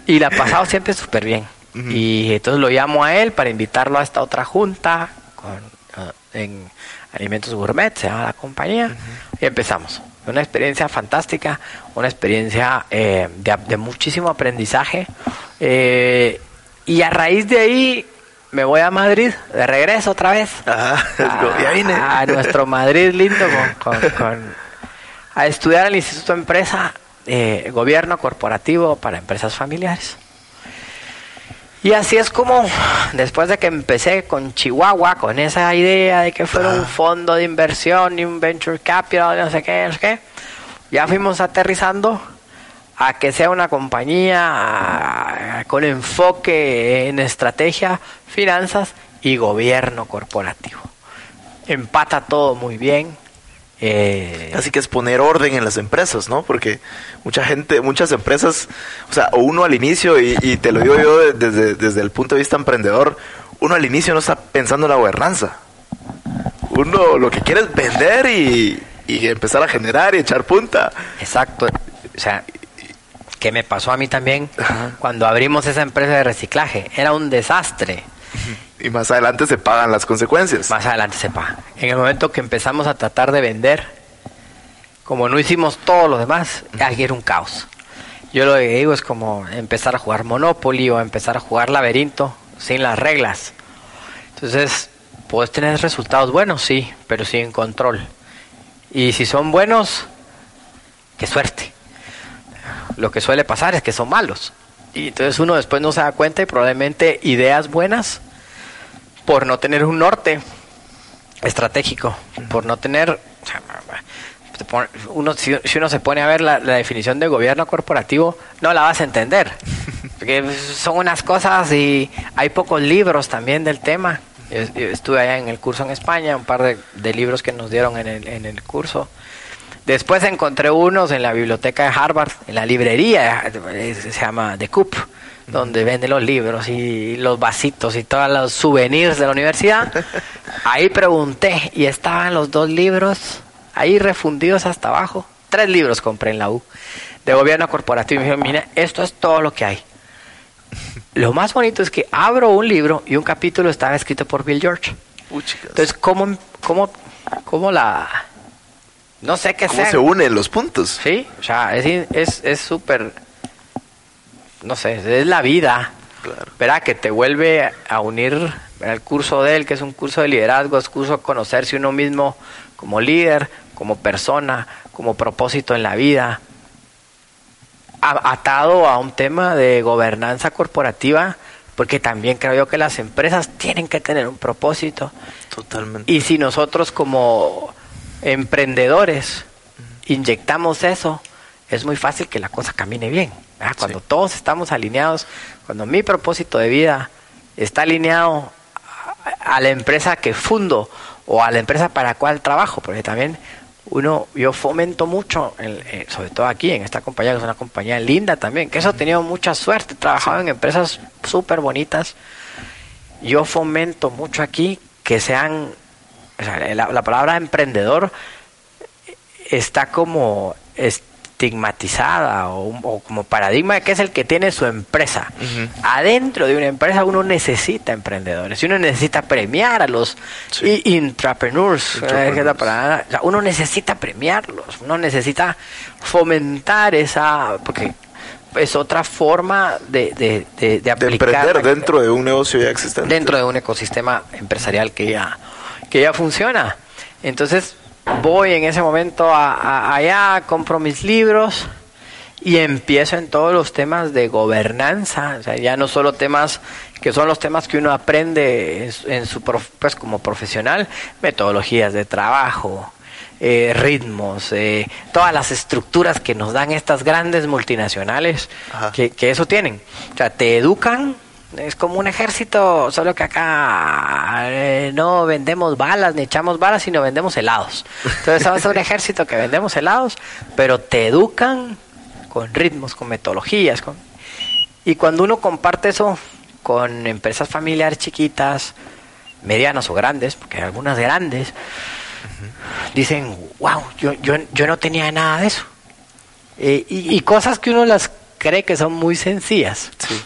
Y la ha pasado siempre súper bien. Y entonces lo llamo a él para invitarlo a esta otra junta con, ah, en Alimentos Gourmet, se llama la compañía, y empezamos. Una experiencia fantástica, una experiencia eh, de, de muchísimo aprendizaje, Eh, y a raíz de ahí me voy a Madrid, de regreso otra vez. [laughs] Ajá, ya vine. A, nuestro Madrid lindo con, con- con- a estudiar el Instituto de Empresa, eh, Gobierno Corporativo para Empresas Familiares. Y así es como, después de que empecé con Chihuahua, con esa idea de que fuera un fondo de inversión y un venture capital, no sé qué, no sé qué, ya fuimos aterrizando a que sea una compañía ah, con enfoque en estrategia, finanzas y gobierno corporativo. Empata todo muy bien. Eh, Así que es poner orden en las empresas, ¿no? Porque mucha gente, muchas empresas, o sea, uno al inicio, y, y te lo digo yo de- desde, desde el punto de vista emprendedor, uno al inicio no está pensando en la gobernanza. Uno lo que quiere es vender y, y empezar a generar y echar punta. Exacto. O sea, que me pasó a mí también cuando abrimos esa empresa de reciclaje. Era un desastre. Y más adelante se pagan las consecuencias. Más adelante sepa. En el momento que empezamos a tratar de vender, como no hicimos todo lo demás, ahí era un caos. Yo lo que digo es como empezar a jugar Monopoly o empezar a jugar laberinto sin las reglas. Entonces, puedes tener resultados buenos, sí, pero sin control. Y si son buenos, qué suerte. Lo que suele pasar es que son malos. Y entonces uno después no se da cuenta y probablemente ideas buenas por no tener un norte estratégico, por no tener... uno, si, si uno se pone a ver la, la definición de gobierno corporativo, no la vas a entender. [laughs] Porque son unas cosas y hay pocos libros también del tema. Yo- yo estuve allá en el curso en España, un par de, de libros que nos dieron en el, en el curso. Después encontré unos en la biblioteca de Harvard, en la librería, eh, se llama The Coop, donde venden los libros y los vasitos y todos los souvenirs de la universidad. [laughs] Ahí pregunté y estaban los dos libros ahí refundidos hasta abajo. Tres libros compré en la U de gobierno corporativo y me dijeron, mira, esto es todo lo que hay. Lo más bonito es que abro un libro y un capítulo estaba escrito por Bill George. Entonces, ¿cómo, cómo, cómo la... No sé qué ¿Cómo se unen los puntos? Sí, o sea, es es es súper, no sé, es la vida, Claro. ¿verdad? Que te vuelve a unir el curso de él, que es un curso de liderazgo, es curso de conocerse uno mismo como líder, como persona, como propósito en la vida, a- atado a un tema de gobernanza corporativa, porque también creo yo que las empresas tienen que tener un propósito. Totalmente. Y si nosotros como emprendedores inyectamos eso, es muy fácil que la cosa camine bien. ¿verdad? Cuando Sí. todos estamos alineados, cuando mi propósito de vida está alineado a, a la empresa que fundo o a la empresa para la cual trabajo, porque también uno, yo fomento mucho, el- eh, sobre todo aquí en esta compañía, que es una compañía linda también, que eso he tenido mucha suerte, he trabajado en empresas súper bonitas. Yo fomento mucho aquí que sean, o sea, la, la palabra emprendedor está como estigmatizada o, como paradigma de que es el que tiene su empresa. Adentro de una empresa uno necesita emprendedores y uno necesita premiar a los Sí. intrapreneurs. eh, que es la Intrapreneurs. palabra. O sea, uno necesita premiarlos, uno necesita fomentar esa, porque es otra forma de, de, de, de De aplicar emprender dentro de un negocio ya existente. dentro de un ecosistema empresarial que ya, que ya funciona. Entonces voy en ese momento a, a- allá, compro mis libros y empiezo en todos los temas de gobernanza, o sea, ya no solo temas que son los temas que uno aprende en, su- en su prof- pues como profesional, metodologías de trabajo, eh, ritmos, eh, todas las estructuras que nos dan estas grandes multinacionales que, que eso tienen. O sea, te educan, es como un ejército, solo que acá eh, no vendemos balas ni echamos balas, sino vendemos helados. Entonces somos un ejército que vendemos helados, pero te educan con ritmos, con metodologías. Con... Y cuando uno comparte eso con empresas familiares chiquitas, medianas o grandes, porque hay algunas grandes, dicen, wow, yo, yo, yo no tenía nada de eso. Eh, y, y cosas que uno las cree que son muy sencillas. Sí.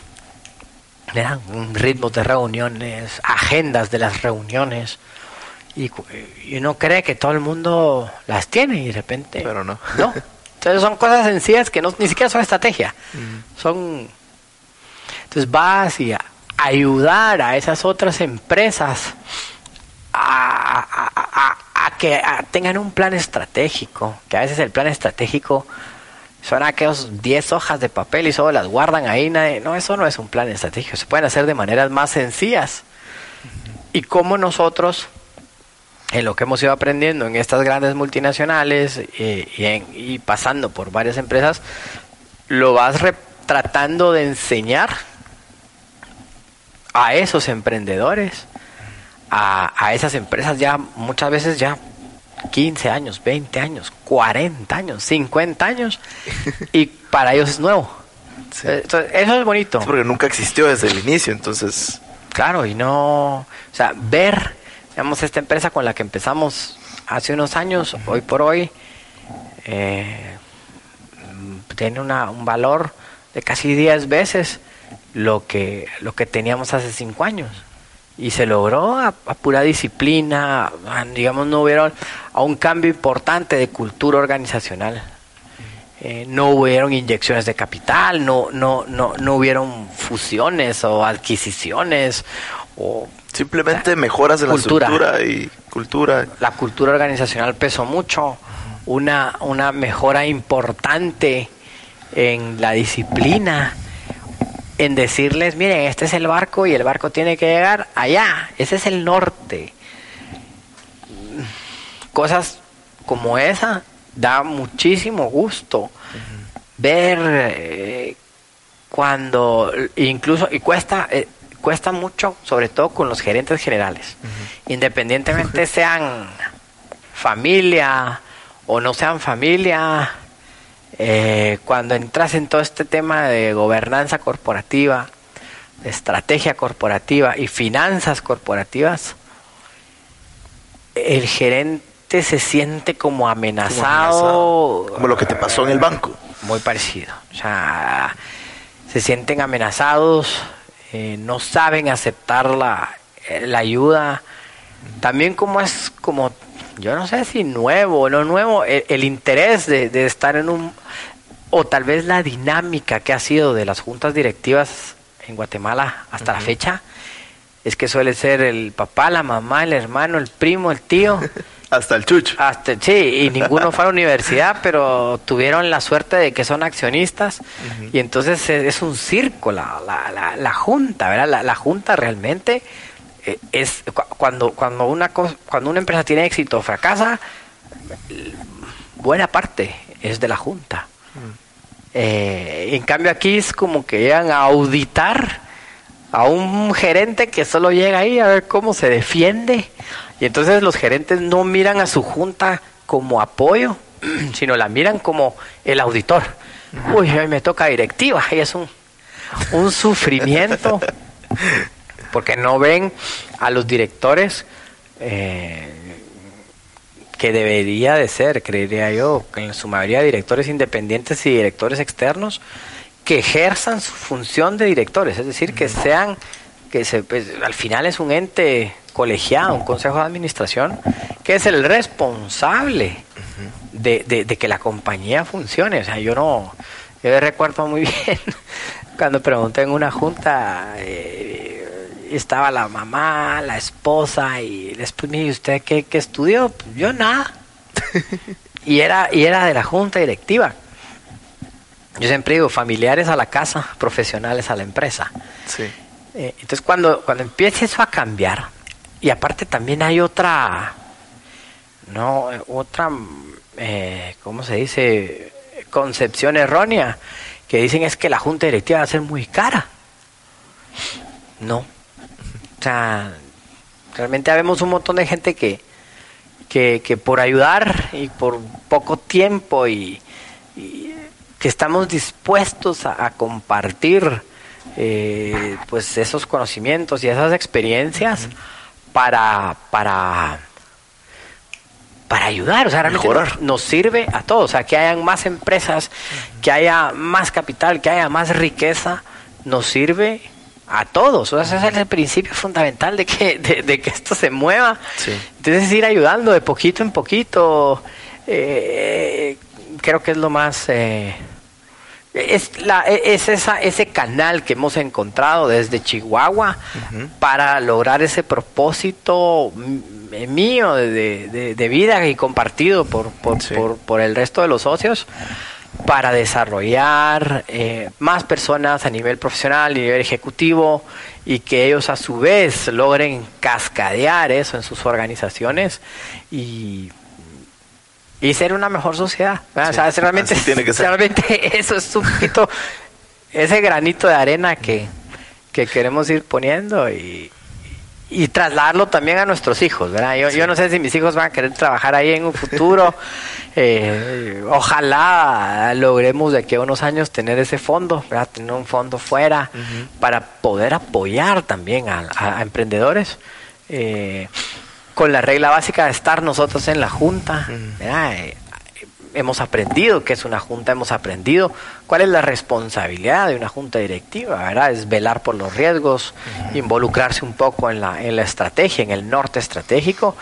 Un ritmos de reuniones, agendas de las reuniones. Y, y uno cree que todo el mundo las tiene y de repente... Pero no. [laughs] No. Entonces son cosas sencillas que no, ni siquiera son estrategia. Son... Entonces vas y a ayudar a esas otras empresas a, que tengan un plan estratégico, que a veces el plan estratégico son aquellos 10 hojas de papel y solo las guardan ahí. no, eso no es un plan estratégico, se pueden hacer de maneras más sencillas. Y como nosotros, en lo que hemos ido aprendiendo en estas grandes multinacionales eh, y, pasando por varias empresas, lo vas tratando de enseñar a esos emprendedores a, esas empresas ya muchas veces ya 15 años, 20 años, 40 años, 50 años y para ellos es nuevo. Eh, eso es bonito. porque nunca existió desde el inicio, entonces... Claro, y no... O sea, ver, digamos, esta empresa con la que empezamos hace unos años, hoy por hoy, eh, tiene una, un valor de casi 10 veces lo que, lo que teníamos hace 5 años y se logró a, pura disciplina, digamos, no hubieron a un cambio importante de cultura organizacional. Eh, no hubieron inyecciones de capital, no, no, no, no hubieron fusiones o adquisiciones o simplemente mejoras de la estructura y cultura. La cultura organizacional pesó mucho, una, una mejora importante en la disciplina en decirles, miren, este es el barco y el barco tiene que llegar allá, ese es el norte. Cosas como esa da muchísimo gusto ver eh, cuando incluso y cuesta eh, cuesta mucho sobre todo con los gerentes generales. Independientemente [laughs] sean familia o no sean familia eh, cuando entras en todo este tema de gobernanza corporativa, de estrategia corporativa y finanzas corporativas, el gerente se siente como amenazado. Como, lo que te pasó en el banco. Muy parecido. O sea, se sienten amenazados, eh, no saben aceptar la, eh, la ayuda. También como es como yo no sé si nuevo o no nuevo, el, interés de, estar en un, o tal vez la dinámica que ha sido de las juntas directivas en Guatemala hasta la fecha, es que suele ser el papá, la mamá, el hermano, el primo, el tío. [laughs] hasta el chucho. Hasta, sí, y ninguno fue a la universidad, pero tuvieron la suerte de que son accionistas y entonces es, un circo la, la, la, junta, ¿verdad? La, la junta realmente eh, es cuando cuando una cuando una empresa tiene éxito o fracasa buena parte es de la junta mm. eh, en cambio aquí es como que llegan a auditar a un gerente que solo llega ahí a ver cómo se defiende y entonces los gerentes no miran a su junta como apoyo [clears throat] sino la miran como el auditor. Uy hoy me toca directiva y es un un sufrimiento [laughs] porque no ven a los directores eh, que debería de ser, creería yo, en su mayoría directores independientes y directores externos que ejerzan su función de directores, es decir, que sean, que se, pues, al final es un ente colegiado, un consejo de administración, que es el responsable de, de, que la compañía funcione. O sea, yo no, yo recuerdo muy [laughs] bien cuando pregunté en una junta, eh, estaba la mamá, la esposa y después me dijo, ¿usted qué, estudió? Pues yo nada. [laughs] y, era, y era de la junta directiva. Yo siempre digo, familiares a la casa, profesionales a la empresa. Eh, entonces cuando, cuando empieza eso a cambiar, y aparte también hay otra, no, otra, eh, ¿cómo se dice? Concepción errónea, que dicen es que la junta directiva va a ser muy cara. No, sea, realmente vemos un montón de gente que, que, por ayudar y por poco tiempo y, que estamos dispuestos a, compartir eh, pues esos conocimientos y esas experiencias para, para, para ayudar, o sea, realmente nos, sirve a todos, o sea, que hayan más empresas, que haya más capital, que haya más riqueza, nos sirve a todos. O sea, ese es el principio fundamental de que, de, que esto se mueva. Entonces, ir ayudando de poquito en poquito, eh, creo que es lo más, eh, es, la, es esa, ese canal que hemos encontrado desde Chihuahua para lograr ese propósito mío de, de, vida y compartido por, por, por, el resto de los socios para desarrollar eh, más personas a nivel profesional, a nivel ejecutivo y que ellos a su vez logren cascadear eso en sus organizaciones y y ser una mejor sociedad. o sea, realmente, tiene que ser. realmente [laughs] eso es un poquito ese granito de arena que, que queremos ir poniendo y, y trasladarlo también a nuestros hijos, ¿verdad? Yo, yo no sé si mis hijos van a querer trabajar ahí en un futuro. [laughs] Eh, ojalá logremos de aquí a unos años tener ese fondo, ¿verdad? Tener un fondo fuera para poder apoyar también a, emprendedores. Eh, con la regla básica de estar nosotros en la junta. Eh, hemos aprendido qué es una junta, hemos aprendido cuál es la responsabilidad de una junta directiva, ¿verdad? Es velar por los riesgos, involucrarse un poco en la, en la estrategia, en el norte estratégico.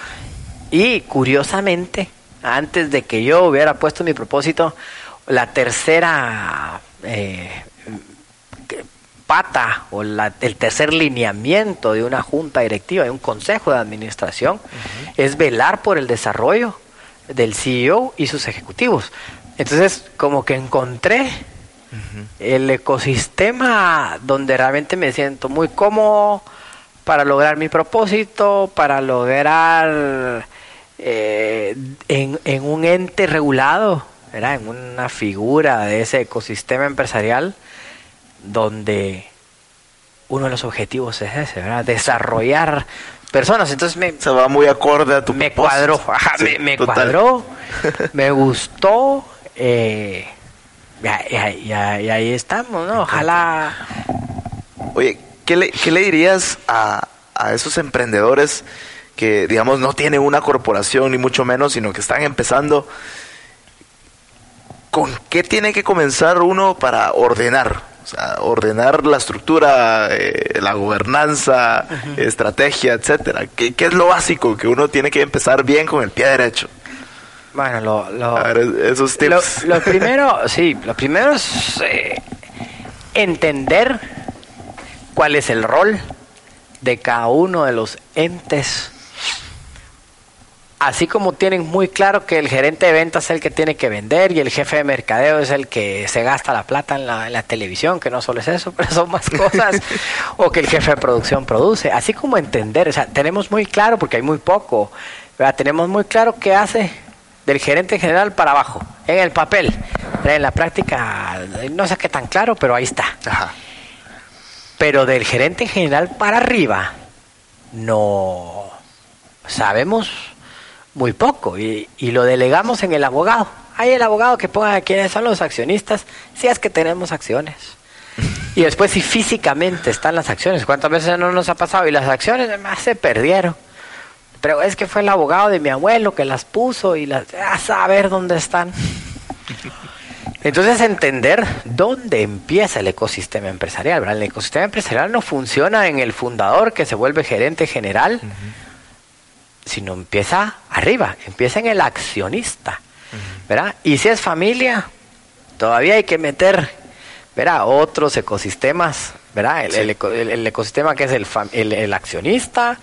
Y curiosamente, antes de que yo hubiera puesto mi propósito, la tercera eh, pata o el tercer lineamiento de una junta directiva, de un consejo de administración, es velar por el desarrollo del CEO y sus ejecutivos. Entonces, como que encontré el ecosistema donde realmente me siento muy cómodo para lograr mi propósito, para lograr eh, en, en, un ente regulado, en una figura de ese ecosistema empresarial donde uno de los objetivos es ese, ¿verdad? Desarrollar personas. Entonces me... Se va muy acorde a tu Me cuadró, me, cuadró, [laughs] me gustó. Eh, y, ahí estamos, ¿no? Ojalá... Oye, ¿qué le, qué le dirías a, a esos emprendedores que, digamos, no tienen una corporación, ni mucho menos, sino que están empezando? ¿Con qué tiene que comenzar uno para ordenar? O sea, ordenar la estructura, eh, la gobernanza, estrategia, etcétera. ¿Qué, es lo básico que uno tiene que empezar bien con el pie derecho? Bueno, lo, lo, esos tips. Lo, [laughs] primero, sí, lo primero es eh, entender cuál es el rol de cada uno de los entes así como tienen muy claro que el gerente de ventas es el que tiene que vender y el jefe de mercadeo es el que se gasta la plata en la, televisión, que no solo es eso, [laughs] pero son más cosas, o que el jefe de producción produce, así como entender, o sea, tenemos muy claro, porque hay muy poco, tenemos muy claro qué hace del gerente general para abajo, en el papel, en la práctica no sé qué tan claro, pero ahí está. Pero del gerente general para arriba, no. Sabemos muy poco y, lo delegamos en el abogado. Hay el abogado que ponga quiénes son los accionistas, si es que tenemos acciones. Y después si físicamente están las acciones, ¿cuántas veces no nos ha pasado? Y las acciones además se perdieron. Pero es que fue el abogado de mi abuelo que las puso y las... a saber dónde están. Entonces entender dónde empieza el ecosistema empresarial. El ecosistema empresarial no funciona en el fundador que se vuelve gerente general sino empieza arriba, empieza en el accionista, ¿verdad? Y si es familia, todavía hay que meter, ¿verdad? Otros ecosistemas, ¿verdad? El, ecosistema que es el, el, accionista,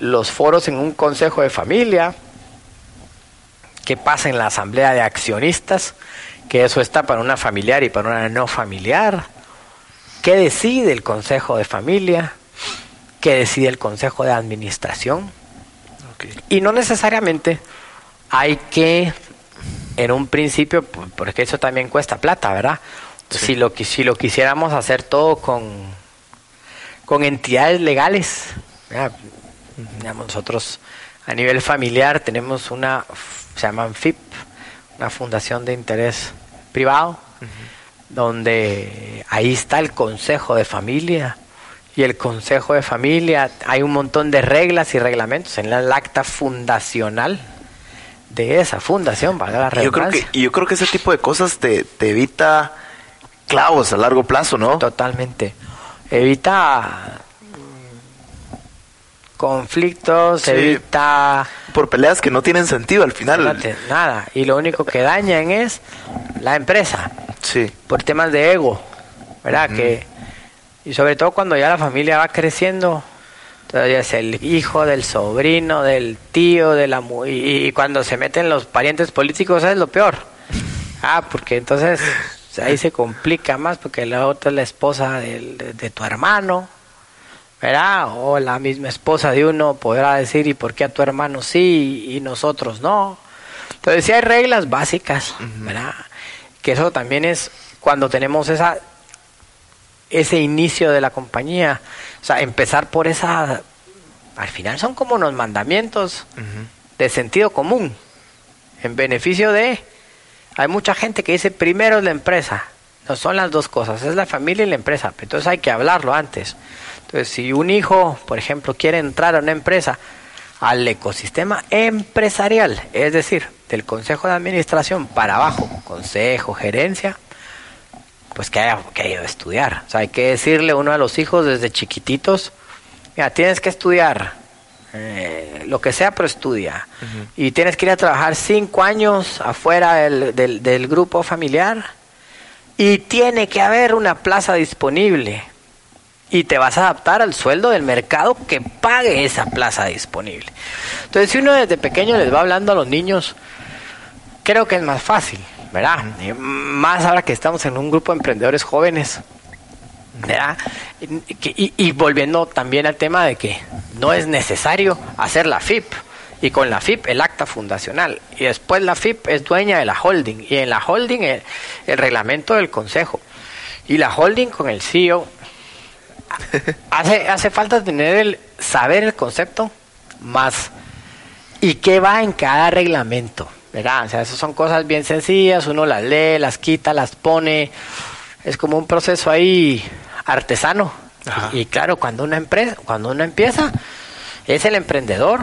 los foros en un consejo de familia, qué pasa en la asamblea de accionistas, que eso está para una familiar y para una no familiar, qué decide el consejo de familia, qué decide el consejo de administración, y no necesariamente hay que, en un principio, porque eso también cuesta plata, ¿verdad? Si, lo, si lo quisiéramos hacer todo con, con entidades legales, nosotros a nivel familiar tenemos una, se llama FIP, una fundación de interés privado, donde ahí está el consejo de familia, y el Consejo de Familia. Hay un montón de reglas y reglamentos en el acta fundacional de esa fundación, para la yo creo que yo creo que ese tipo de cosas te, evita clavos a largo plazo, ¿no? Totalmente. Evita mm, conflictos, evita... Por peleas que no tienen sentido al final. Nada, y lo único que dañan es la empresa. Sí. por temas de ego, ¿verdad? Que, y sobre todo cuando ya la familia va creciendo, todavía es el hijo del sobrino, del tío, de la mu- y, y cuando se meten los parientes políticos es lo peor. Ah, porque entonces ahí se complica más porque la otra es la esposa del- de, de tu hermano, ¿verdad? O la misma esposa de uno podrá decir, ¿y por qué a tu hermano sí y nosotros no? Entonces sí hay reglas básicas, ¿verdad? Que eso también es cuando tenemos esa ese inicio de la compañía, o sea, empezar por esa al final son como unos mandamientos de sentido común en beneficio de hay mucha gente que dice primero es la empresa. No son las dos cosas, es la familia y la empresa. Entonces hay que hablarlo antes. Entonces, si un hijo, por ejemplo, quiere entrar a una empresa, al ecosistema empresarial, es decir, del consejo de administración para abajo, consejo, gerencia, pues que haya, que haya de estudiar. O sea, hay que decirle a uno a los hijos desde chiquititos, mira, tienes que estudiar eh, lo que sea, pero estudia. Y tienes que ir a trabajar cinco años afuera del, del, del grupo familiar y tiene que haber una plaza disponible. Y te vas a adaptar al sueldo del mercado que pague esa plaza disponible. Entonces, si uno desde pequeño les va hablando a los niños, creo que es más fácil, ¿verdad? Más ahora que estamos en un grupo de emprendedores jóvenes, ¿verdad? Y volviendo también al tema de que no es necesario hacer la FIP. Y con la FIP el acta fundacional. Y después la FIP es dueña de la holding. Y en la holding el, el reglamento del consejo. Y la holding con el CEO. [laughs] Hace, hace falta tener el saber el concepto más y qué va en cada reglamento, ¿verdad? O sea, esas son cosas bien sencillas, uno las lee, las quita, las pone, es como un proceso ahí artesano. Y, y claro, cuando una empresa, cuando uno empieza, es el emprendedor,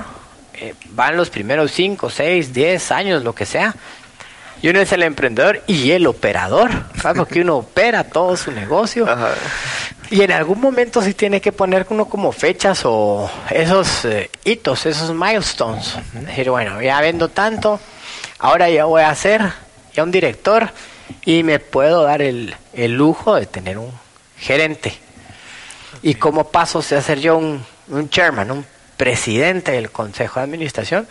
eh, van los primeros 5, 6, 10 años, lo que sea, y uno es el emprendedor y el operador, ¿sabes? Porque uno opera todo su negocio. Ajá. Y en algún momento sí tiene que poner uno como fechas o esos eh, hitos, esos milestones. Decir, bueno, ya vendo tanto, ahora ya voy a ser ya un director y me puedo dar el, el lujo de tener un gerente. Y como paso a ser yo un, un chairman, un presidente del consejo de administración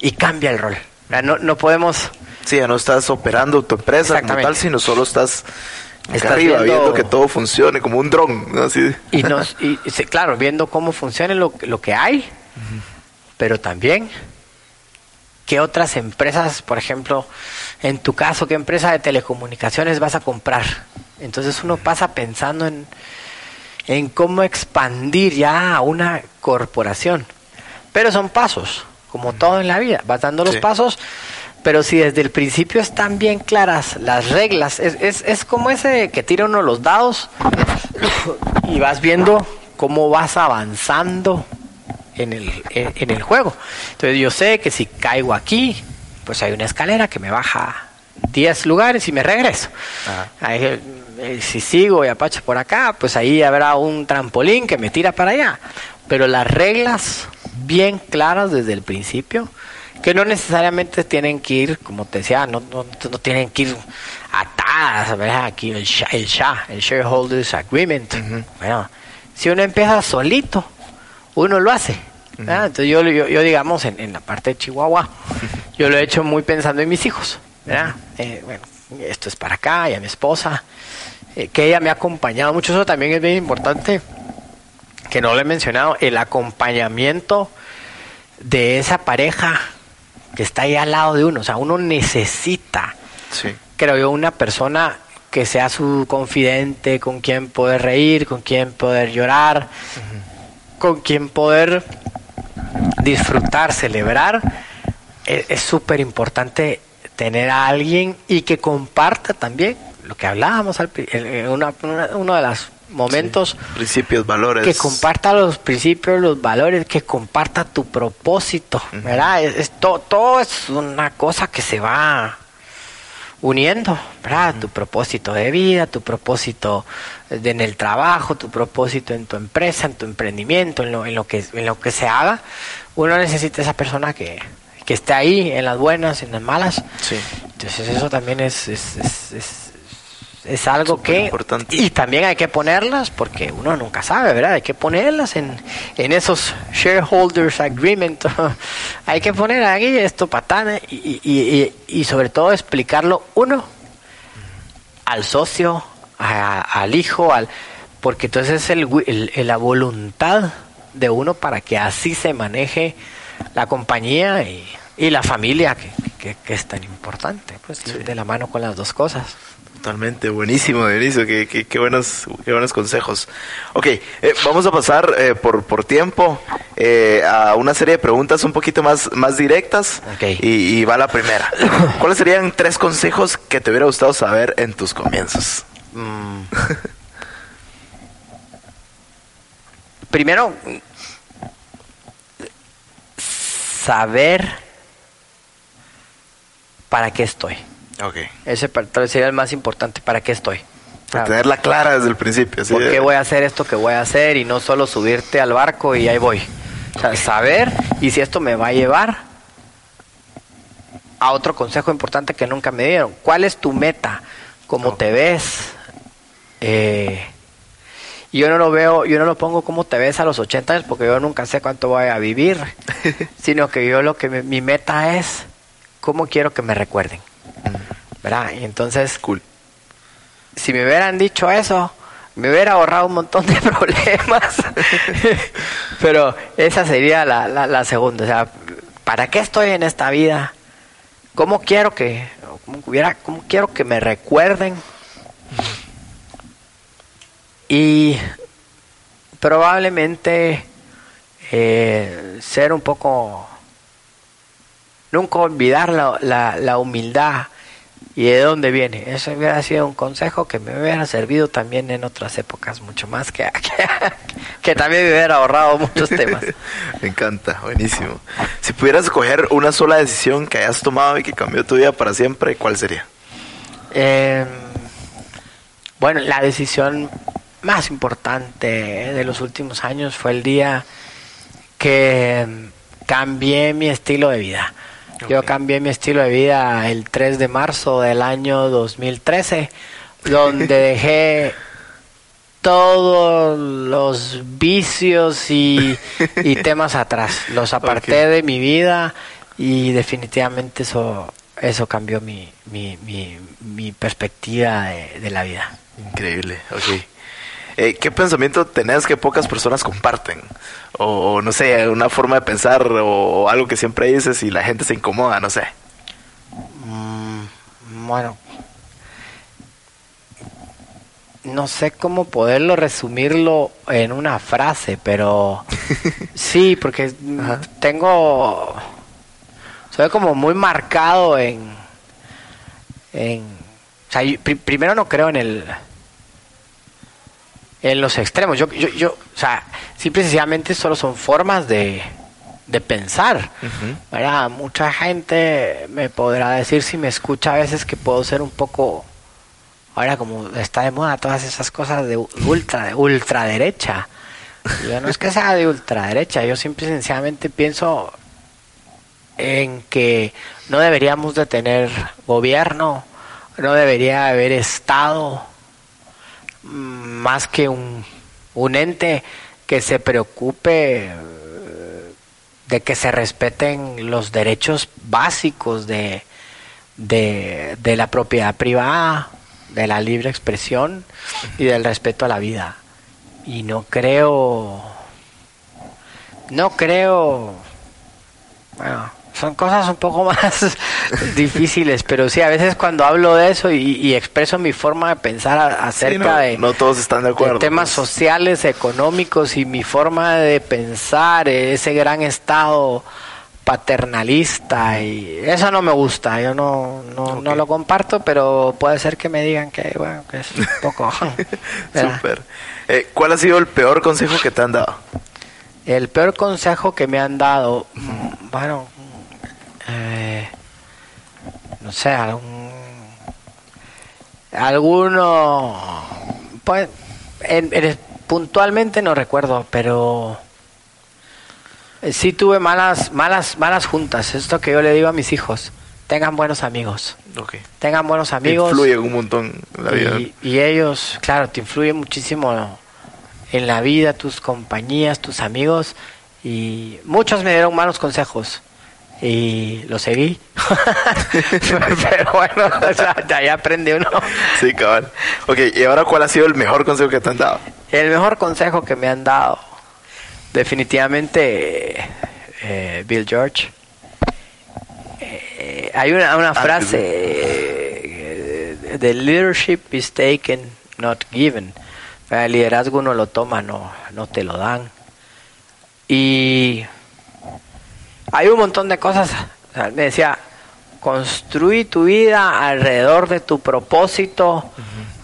y cambia el rol. No, no podemos Sí, ya no estás operando tu empresa como tal, sino solo estás, Estás arriba viendo- viendo... que todo funcione como un dron, ¿no? Así. y nos y, claro viendo cómo funciona lo, lo que hay pero también qué otras empresas por ejemplo en tu caso qué empresa de telecomunicaciones vas a comprar entonces uno pasa pensando en en cómo expandir ya a una corporación. Pero son pasos como todo en la vida. Vas dando los Sí. pasos pero si desde el principio están bien claras las reglas, es, es, es como ese que tira uno los dados y vas viendo cómo vas avanzando en el, en, en el juego. Entonces yo sé que si caigo aquí, pues hay una escalera que me baja 10 lugares y me regreso. Ahí, eh, eh, si sigo y apacho por acá, pues ahí habrá un trampolín que me tira para allá. Pero las reglas bien claras desde el principio, que no necesariamente tienen que ir, como te decía, no, no, no tienen que ir atadas, ¿verdad? Aquí el SHA, el, SHA, el Shareholders Agreement. Bueno, si uno empieza solito, uno lo hace. ¿Verdad? Entonces yo, yo, yo, digamos, en, en la parte de Chihuahua, [laughs] yo lo he hecho muy pensando en mis hijos. ¿verdad? Eh, bueno, esto es para acá y a mi esposa, eh, que ella me ha acompañado mucho. Eso también es bien importante, que no lo he mencionado, el acompañamiento de esa pareja que está ahí al lado de uno. O sea, uno necesita, Sí. creo yo, una persona que sea su confidente, con quien poder reír, con quien poder llorar, con quien poder disfrutar, celebrar. Es es súper importante tener a alguien y que comparta también lo que hablábamos al pri- en en una- una- uno de los momentos Principios, valores. que comparta los principios, los valores, que comparta tu propósito, ¿verdad? Es, es to- todo es una cosa que se va uniendo, ¿verdad? Tu propósito de vida, tu propósito de- en el trabajo, tu propósito en tu empresa, en tu emprendimiento, en lo, en lo que en lo que se haga, uno necesita esa persona que, que esté ahí en las buenas, en las malas. Sí. Entonces eso también es, es, es- es es algo que importante. y también hay que ponerlas porque uno nunca sabe, ¿verdad? Hay que ponerlas en, en esos shareholders agreement. [laughs] hay que poner ahí esto patana y, y, y, y sobre todo explicarlo uno al socio, a- al hijo, al porque entonces es el, el- la voluntad de uno para que así se maneje la compañía y, y la familia que, que- que es tan importante, pues de la mano con las dos cosas. Totalmente, buenísimo, Dionisio, qué, qué, qué buenos, qué buenos consejos. Ok, eh, vamos a pasar eh, por, por tiempo eh, a una serie de preguntas un poquito más, más directas. Ok. Y, y va la primera. [coughs] ¿Cuáles serían tres consejos que te hubiera gustado saber en tus comienzos? Mm. Primero, saber para qué estoy. Ok. Ese sería el más importante, para qué estoy. Para tenerla clara desde el principio. ¿sí? ¿Por qué voy a hacer esto que voy a hacer y no solo subirte al barco y ahí voy? O sea, saber y si esto me va a llevar a otro consejo importante que nunca me dieron. ¿Cuál es tu meta? ¿Cómo te ves? Eh, yo no lo veo, yo no lo pongo como te ves a los 80 años porque yo nunca sé cuánto voy a vivir, [laughs] sino que yo lo que me- mi meta es cómo quiero que me recuerden. ¿Verdad? Y entonces Cool. si me hubieran dicho eso, me hubiera ahorrado un montón de [laughs] problemas. [laughs] Pero esa sería la, la, segunda. O sea, ¿para qué estoy en esta vida? ¿Cómo quiero que, hubiera, cómo quiero que me recuerden? Y probablemente eh, ser un poco nunca olvidar la, la humildad y de dónde viene. Eso hubiera sido un consejo que me hubiera servido también en otras épocas, mucho más que, [laughs] que, que también me hubiera ahorrado muchos temas. [laughs] Me encanta, buenísimo. Si pudieras escoger una sola decisión que hayas tomado y que cambió tu vida para siempre, ¿cuál sería? Eh, bueno, la decisión más importante de los últimos años fue el día que cambié mi estilo de vida. Yo cambié mi estilo de vida el 3 de marzo del año 2013, donde [laughs] dejé todos los vicios y, y temas atrás. Los aparté de mi vida y definitivamente eso, eso cambió mi, mi, mi, mi perspectiva de, de la vida. Increíble, ok. Eh, ¿Qué pensamiento tenés que pocas personas comparten? O, o, no sé, una forma de pensar o, o algo que siempre dices y la gente se incomoda, no sé. Mm, bueno, no sé cómo poderlo resumirlo en una frase, pero [laughs] sí, porque Ajá. tengo, soy como muy marcado en, en, o sea, yo primero no creo en el, en los extremos. Yo, yo, yo, o sea, simple y sencillamente solo son formas de, de pensar. ¿verdad? Mucha gente me podrá decir si me escucha a veces que puedo ser un poco, ahora como está de moda todas esas cosas de ultra, de ultraderecha. Yo no es que sea de ultraderecha, yo simple y sencillamente pienso en que no deberíamos de tener gobierno, no debería haber Estado, más que un, un ente que se preocupe eh, de que se respeten los derechos básicos de, de, de la propiedad privada, de la libre expresión y del respeto a la vida. Y no creo, no creo, bueno, son cosas un poco [laughs] más difíciles, pero sí, a veces cuando hablo de eso y, y expreso mi forma de pensar a- acerca Sí, no, de, no todos están de de acuerdo. temas pues. sociales, económicos y mi forma de pensar, ese gran estado paternalista y eso no me gusta, yo no, no, no lo comparto, pero puede ser que me digan que, bueno, que es un [laughs] poco... [laughs] Súper. Eh, ¿Cuál ha sido el peor consejo que te han dado? El peor consejo que me han dado, mm, bueno, no sé, algún, alguno, pues, en- en- puntualmente no recuerdo, pero eh, sí tuve malas, malas, malas juntas. Esto que yo le digo a mis hijos, tengan buenos amigos. Tengan buenos Te amigos. Influye un montón en la vida. Y, y ellos, claro, te influyen muchísimo en la vida, tus compañías, tus amigos. Y muchos me dieron malos consejos. Y los seguí. [laughs] Pero bueno, o sea, de ahí aprende uno. Sí, cabal. Ok, y ahora, ¿cuál ha sido el mejor consejo que te han dado? El mejor consejo que me han dado, definitivamente, eh, Bill George. Eh, hay una, una Ah, frase, eh, the leadership is taken, not given. El liderazgo uno lo toma, no, no te lo dan. Y hay un montón de cosas. Me decía, construí tu vida alrededor de tu propósito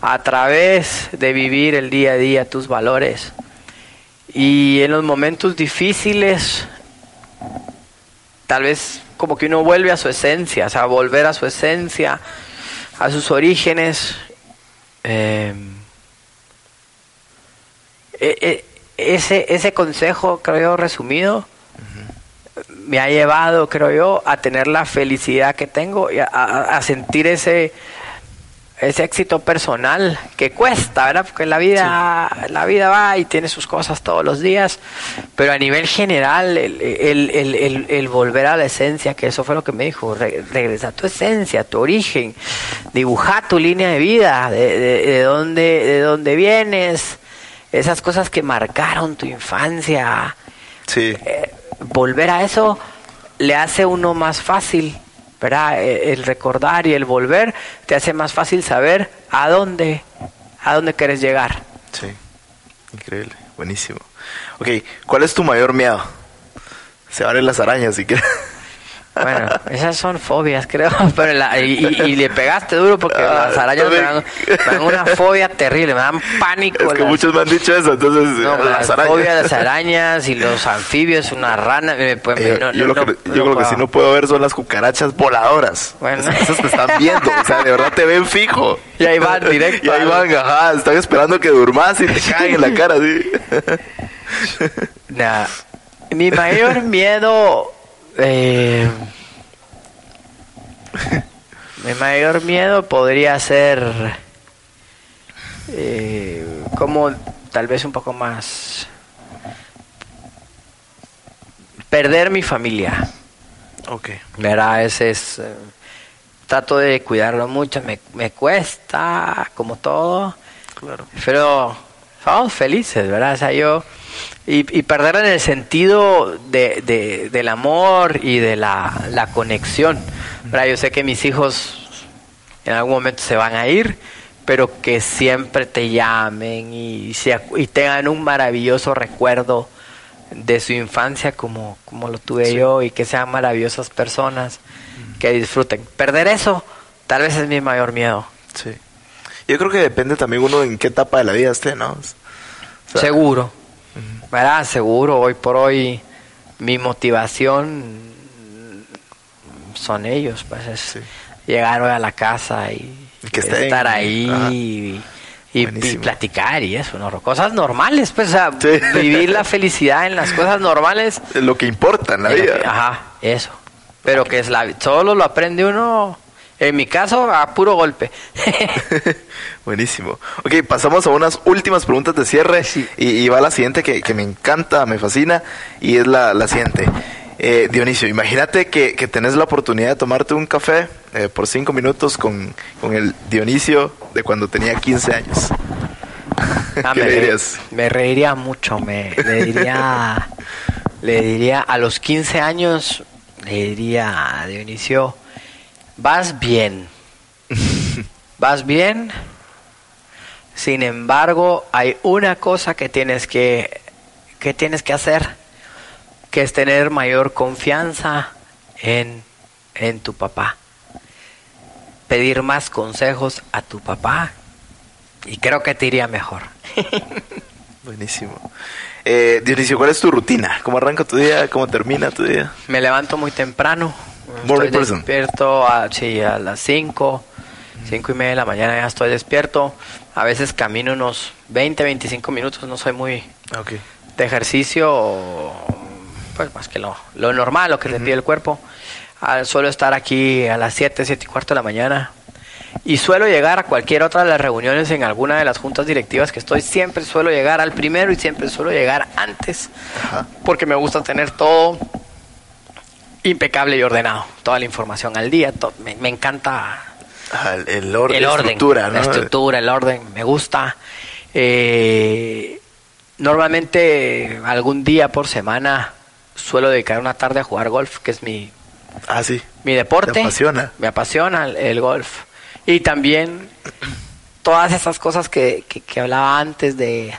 a través de vivir el día a día tus valores. Y en los momentos difíciles, tal vez como que uno vuelve a su esencia, o sea, volver a su esencia, a sus orígenes. Eh, e- e- ese, ese consejo, creo resumido, me ha llevado, creo yo, a tener la felicidad que tengo y a, a- a sentir ese ese éxito personal que cuesta, ¿verdad? Porque la vida, la vida va y tiene sus cosas todos los días, pero a nivel general, el, el- el- el- el volver a la esencia, que eso fue lo que me dijo, re- regresa a tu esencia, a tu origen, dibuja tu línea de vida, de, de, de dónde, de dónde vienes, esas cosas que marcaron tu infancia, Sí. eh, volver a eso le hace uno más fácil, ¿verdad? Eh, El recordar y el volver te hace más fácil saber a dónde, a dónde quieres llegar. Sí. Increíble. Buenísimo. Ok, ¿cuál es tu mayor miedo? Se abren las arañas si quieres. [laughs] Bueno, esas son fobias, creo, [laughs] pero la- y, y- y le pegaste duro porque Ah, las arañas me dan, me dan una fobia terrible, me dan pánico. Es que las- muchos me han dicho eso, entonces no, eh, las fobias, las arañas y los anfibios, una rana. me- pues, Eh, no- yo no- lo, que, yo lo que sí no puedo ver son las cucarachas voladoras. Bueno. Esas, esas te están viendo, o sea, de verdad te ven fijo. Y ahí van directo [laughs] Y ahí van, ajá, están esperando que durmas y te [laughs] caen en la cara, sí. Nah, mi mayor miedo. Eh, mi mayor miedo podría ser. eh, como tal vez un poco más. Perder mi familia. Ok. ¿Verdad? Ese es. eh, trato de cuidarlo mucho. Me, me cuesta, como todo. Claro. Pero somos felices, ¿verdad? O sea, yo. Y, y perder en el sentido de, de- del amor y de la, la conexión. ¿verdad? Yo sé que mis hijos en algún momento se van a ir, pero que siempre te llamen y, se y tengan un maravilloso recuerdo de su infancia como, como lo tuve yo y que sean maravillosas personas, que disfruten. Perder eso tal vez es mi mayor miedo. Sí. Yo creo que depende también uno en qué etapa de la vida esté, ¿no? O sea, Seguro. ¿Verdad? Seguro. Hoy por hoy mi motivación son ellos. Pues es Sí. llegar hoy a la casa y, que estar ahí Ajá. y, y- y Buenísimo. platicar y eso, ¿no? Cosas normales, pues, o sea, Sí. vivir la felicidad en las cosas normales. Es lo que importa en la vida. que- ajá, eso. Pero que es la, solo lo aprende uno, en mi caso, a puro golpe. [laughs] [laughs] Buenísimo. Ok, pasamos a unas últimas preguntas de cierre y, y va la siguiente que, que me encanta, me fascina y es la, la siguiente. Eh, Dionisio, imagínate que, que tenés la oportunidad de tomarte un café eh, por cinco minutos con, con el Dionisio de cuando tenía 15 años. Ah, [laughs] ¿Qué me, le re- dirías? me reiría mucho, me le diría, le diría a los 15 años, le diría a Dionisio, vas bien, [laughs] vas bien, sin embargo hay una cosa que tienes que, que tienes que hacer, que es tener mayor confianza en, en tu papá, pedir más consejos a tu papá y creo que te iría mejor. [laughs] Buenísimo. Eh, Dionisio, ¿cuál es tu rutina? ¿Cómo arranca tu día? ¿Cómo termina tu día? Me levanto muy temprano. Morning estoy person. despierto a, sí, a las 5, 5 y media de la mañana ya estoy despierto. A veces camino unos 20, 25 minutos, no soy muy Ok. de ejercicio, pues más que lo, lo normal, lo que le pide el cuerpo. Ah, suelo estar aquí a las 7, 7 y cuarto de la mañana. Y suelo llegar a cualquier otra de las reuniones en alguna de las juntas directivas que estoy. Siempre suelo llegar al primero y siempre suelo llegar antes. Porque me gusta tener todo impecable y ordenado. Toda la información al día. to- me, me encanta Ajá, el, el orden, el la orden, estructura, ¿no? la estructura, el orden, me gusta. Eh, normalmente algún día por semana suelo dedicar una tarde a jugar golf, que es mi, Ah, sí. mi deporte. ¿Te apasiona? Me apasiona el, el golf. Y también todas esas cosas que, que, que hablaba antes de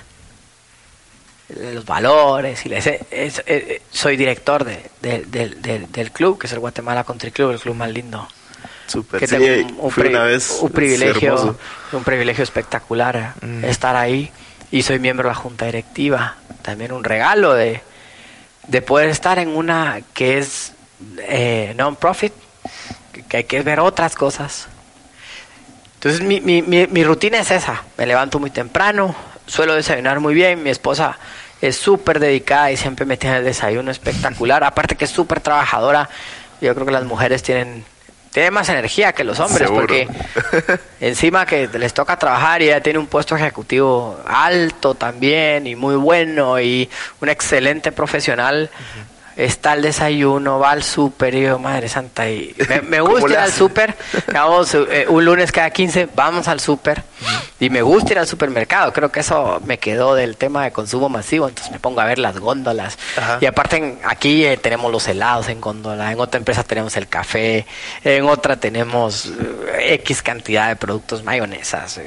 los valores. y les- es- eh, soy director de, de- del- del- del club, que es el Guatemala Country Club, el club más lindo Súper. que Sí, tengo un, fui pri- una vez. un es privilegio un privilegio espectacular eh, Mm. estar ahí y soy miembro de la junta directiva también un regalo de, de poder estar en una que es eh, non-profit que, que hay que ver otras cosas entonces mi, mi, mi, mi rutina es esa me levanto muy temprano suelo desayunar muy bien mi esposa es súper dedicada y siempre me tiene el desayuno espectacular aparte que es súper trabajadora yo creo que las mujeres tienen tienen más energía que los hombres Seguro. porque [laughs] encima que les toca trabajar y ella tiene un puesto ejecutivo alto también y muy bueno y un excelente profesional está al desayuno va al súper y yo madre santa y me, [laughs] me ¿Cómo gusta ir al súper vamos eh, un lunes cada 15 vamos al súper y me gusta ir al supermercado creo que eso me quedó del tema de consumo masivo entonces me pongo a ver las góndolas. Ajá. y aparte aquí eh, tenemos los helados en góndola en otra empresa tenemos el café en otra tenemos eh, x cantidad de productos mayonesas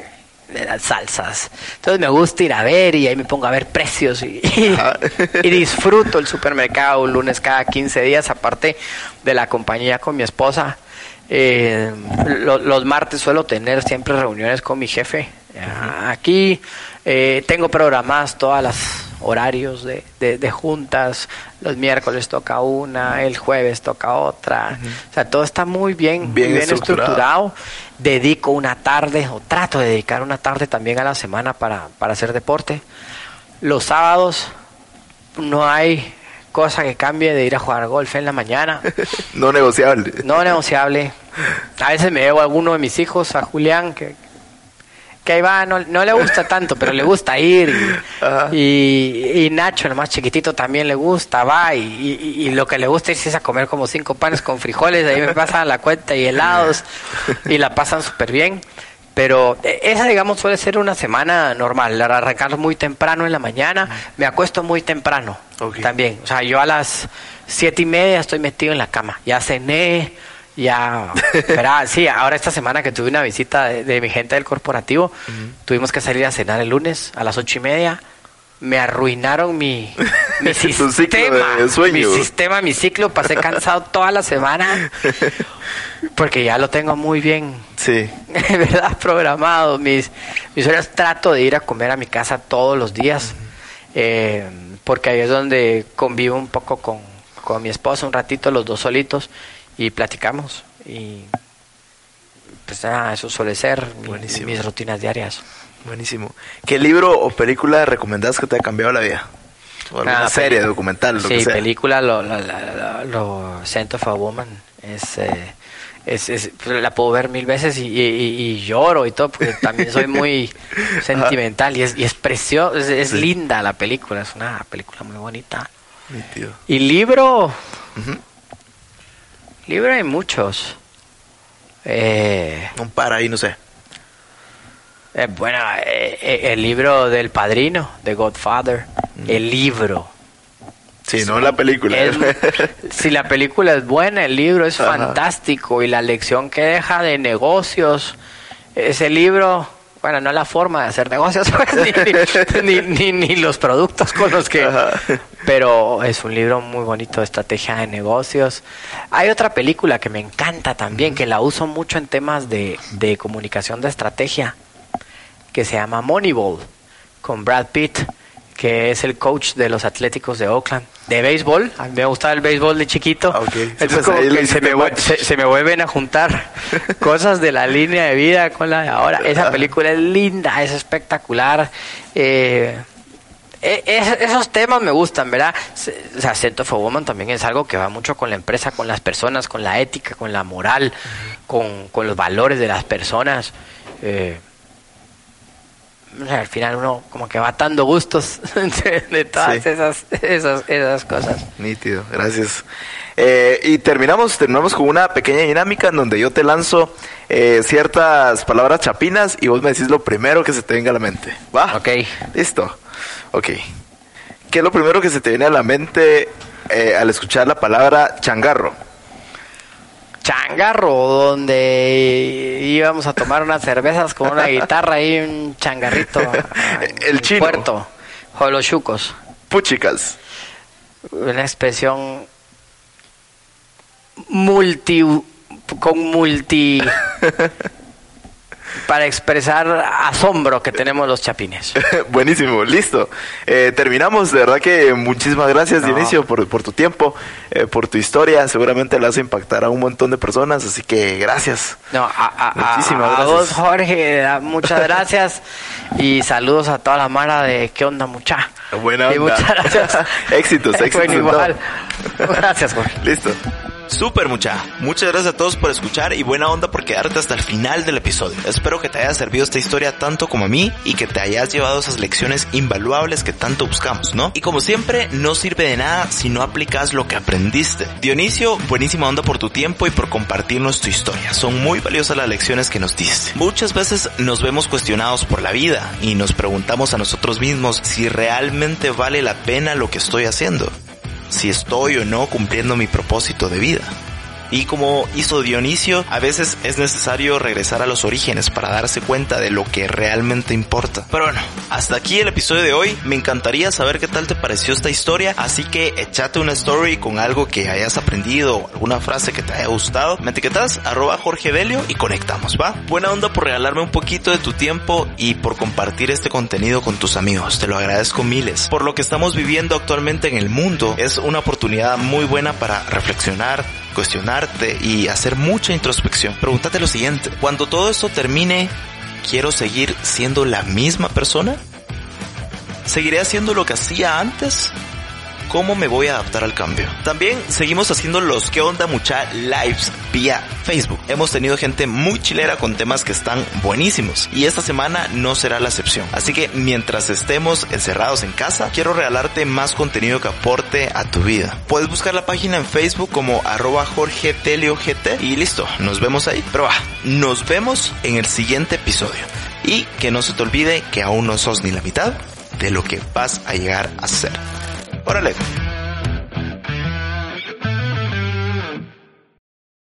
de las salsas. Entonces me gusta ir a ver y ahí me pongo a ver precios y, disfruto el supermercado un lunes cada 15 días aparte de la compañía con mi esposa. Eh, lo- los martes suelo tener siempre reuniones con mi jefe Ah, aquí eh, tengo programadas todas las horarios de, de- de juntas los miércoles toca una el jueves toca otra o sea todo está muy bien, Bien muy bien estructurado. estructurado dedico una tarde o trato de dedicar una tarde también a la semana para, para hacer deporte los sábados no hay cosa que cambie de ir a jugar golf en la mañana [laughs] no negociable. no negociable. A veces me llevo a alguno de mis hijos, a Julián, que, que ahí va, no, no le gusta tanto, pero le gusta ir. Y, y, y Nacho, el más chiquitito, también le gusta, va. Y, lo que le gusta es irse a comer como cinco panes con frijoles, ahí me pasan la cuenta y helados, y la pasan súper bien. Pero eh, esa, digamos, suele ser una semana normal, arrancar muy temprano en la mañana, me acuesto muy temprano también. O sea, yo a las siete y media estoy metido en la cama, ya cené, ya... Pero, sí, ahora esta semana que tuve una visita de, de mi gente del corporativo, tuvimos que salir a cenar el lunes a las ocho y media. Me arruinaron mi, [laughs] mi ciclo sistema, de sueño. mi sistema, mi ciclo. Pasé cansado toda la semana porque ya lo tengo muy bien Sí. [laughs] ¿verdad? Programado. Mis, mis horas trato de ir a comer a mi casa todos los días, eh, porque ahí es donde convivo un poco con, con mi esposa, un ratito, los dos solitos, y platicamos. Y pues nada, eso suele ser mi- mis rutinas diarias. Buenísimo. ¿Qué libro o película recomendás que te haya cambiado la vida? O alguna Ah, serie, documental, lo sí, que sea. película, lo, lo, lo, lo- Scent of a Woman, es, eh, es, es- pues, la puedo ver mil veces y, y- y- lloro y todo, porque también soy muy [laughs] sentimental y es, y es precioso, es, es Sí. linda la película, es una película muy bonita. Nítido. Y libro, Ujú. Libro hay muchos. Eh, Un par ahí, no sé. eh, bueno, eh, eh, el libro del padrino, de Godfather, el libro. Sí, no la película. Es- [laughs] si la película es buena, el libro es Ajá. fantástico y la lección que deja de negocios, ese libro, bueno, no la forma de hacer negocios, [laughs] pues, ni, [laughs] ni- ni- ni los productos con los que... Ajá. Pero es un libro muy bonito de estrategia de negocios. Hay otra película que me encanta también, que la uso mucho en temas de, de comunicación de estrategia, que se llama Moneyball, con Brad Pitt, que es el coach de los Atléticos de Oakland, de béisbol. A mí me gustaba el béisbol de chiquito. Ah, ok. Sí, Entonces pues, como que se, me, se- se me vuelven a juntar [laughs] cosas de la línea de vida con la de ahora. Esa película es linda, es espectacular. Eh, e- es- esos temas me gustan, ¿verdad? O sea, Center for Woman también es algo que va mucho con la empresa, con las personas, con la ética, con la moral, con, con los valores de las personas. Eh, o sea, al final uno como que va atando gustos [laughs] de, de todas Sí. esas, esas, esas cosas. Nítido, gracias. Eh, y terminamos, terminamos con una pequeña dinámica en donde yo te lanzo eh, ciertas palabras chapinas y vos me decís lo primero que se te venga a la mente. ¿Va? Ok. Listo. Ok. ¿Qué es lo primero que se te viene a la mente eh, al escuchar la palabra changarro? Changarro, donde íbamos a tomar unas cervezas con una guitarra y un changarrito. [laughs] El chino. Puerto, o los chucos. Puchicas. Una expresión multi. con multi. [laughs] para expresar asombro que tenemos los chapines. [laughs] Buenísimo, listo. Eh, terminamos, de verdad que muchísimas gracias No. Dionisio por, por tu tiempo, eh, por tu historia, seguramente la vas a impactar a un montón de personas, así que gracias. No, a, a- a- Muchísimas a gracias. vos, Jorge, a- muchas [laughs] gracias y saludos a toda la mara de ¿Qué onda, mucha? Buena Y muchas [laughs] gracias. Éxitos, éxitos Bueno, igual. Gracias, Jorge. Listo. Super mucha. Muchas gracias a todos por escuchar y buena onda por quedarte hasta el final del episodio. Espero que te haya servido esta historia tanto como a mí y que te hayas llevado esas lecciones invaluables que tanto buscamos, ¿no? Y como siempre, no sirve de nada si no aplicas lo que aprendiste. Dionisio, buenísima onda por tu tiempo y por compartirnos tu historia. Son muy valiosas las lecciones que nos diste. Muchas veces nos vemos cuestionados por la vida y nos preguntamos a nosotros mismos si realmente vale la pena lo que estoy haciendo si estoy o no cumpliendo mi propósito de vida. Y como hizo Dionisio, a veces es necesario regresar a los orígenes para darse cuenta de lo que realmente importa. Pero bueno, hasta aquí el episodio de hoy. Me encantaría saber qué tal te pareció esta historia, así que échate una story con algo que hayas aprendido, alguna frase que te haya gustado. Me etiquetas arroba Jorge Delio y conectamos, ¿va? Buena onda por regalarme un poquito de tu tiempo y por compartir este contenido con tus amigos. Te lo agradezco miles. Por lo que estamos viviendo actualmente en el mundo, es una oportunidad muy buena para reflexionar, cuestionarte y hacer mucha introspección. Pregúntate lo siguiente, cuando todo esto termine, ¿quiero seguir siendo la misma persona? ¿Seguiré haciendo lo que hacía antes? ¿Cómo me voy a adaptar al cambio? También seguimos haciendo los que onda mucha lives vía Facebook. Hemos tenido gente muy chilera con temas que están buenísimos y esta semana no será la excepción. Así que mientras estemos encerrados en casa, quiero regalarte más contenido que aporte a tu vida. Puedes buscar la página en Facebook como arroba Jorge Telio GT y listo, nos vemos ahí. Pero nos vemos en el siguiente episodio. Y que no se te olvide que aún no sos ni la mitad de lo que vas a llegar a ser. Órale.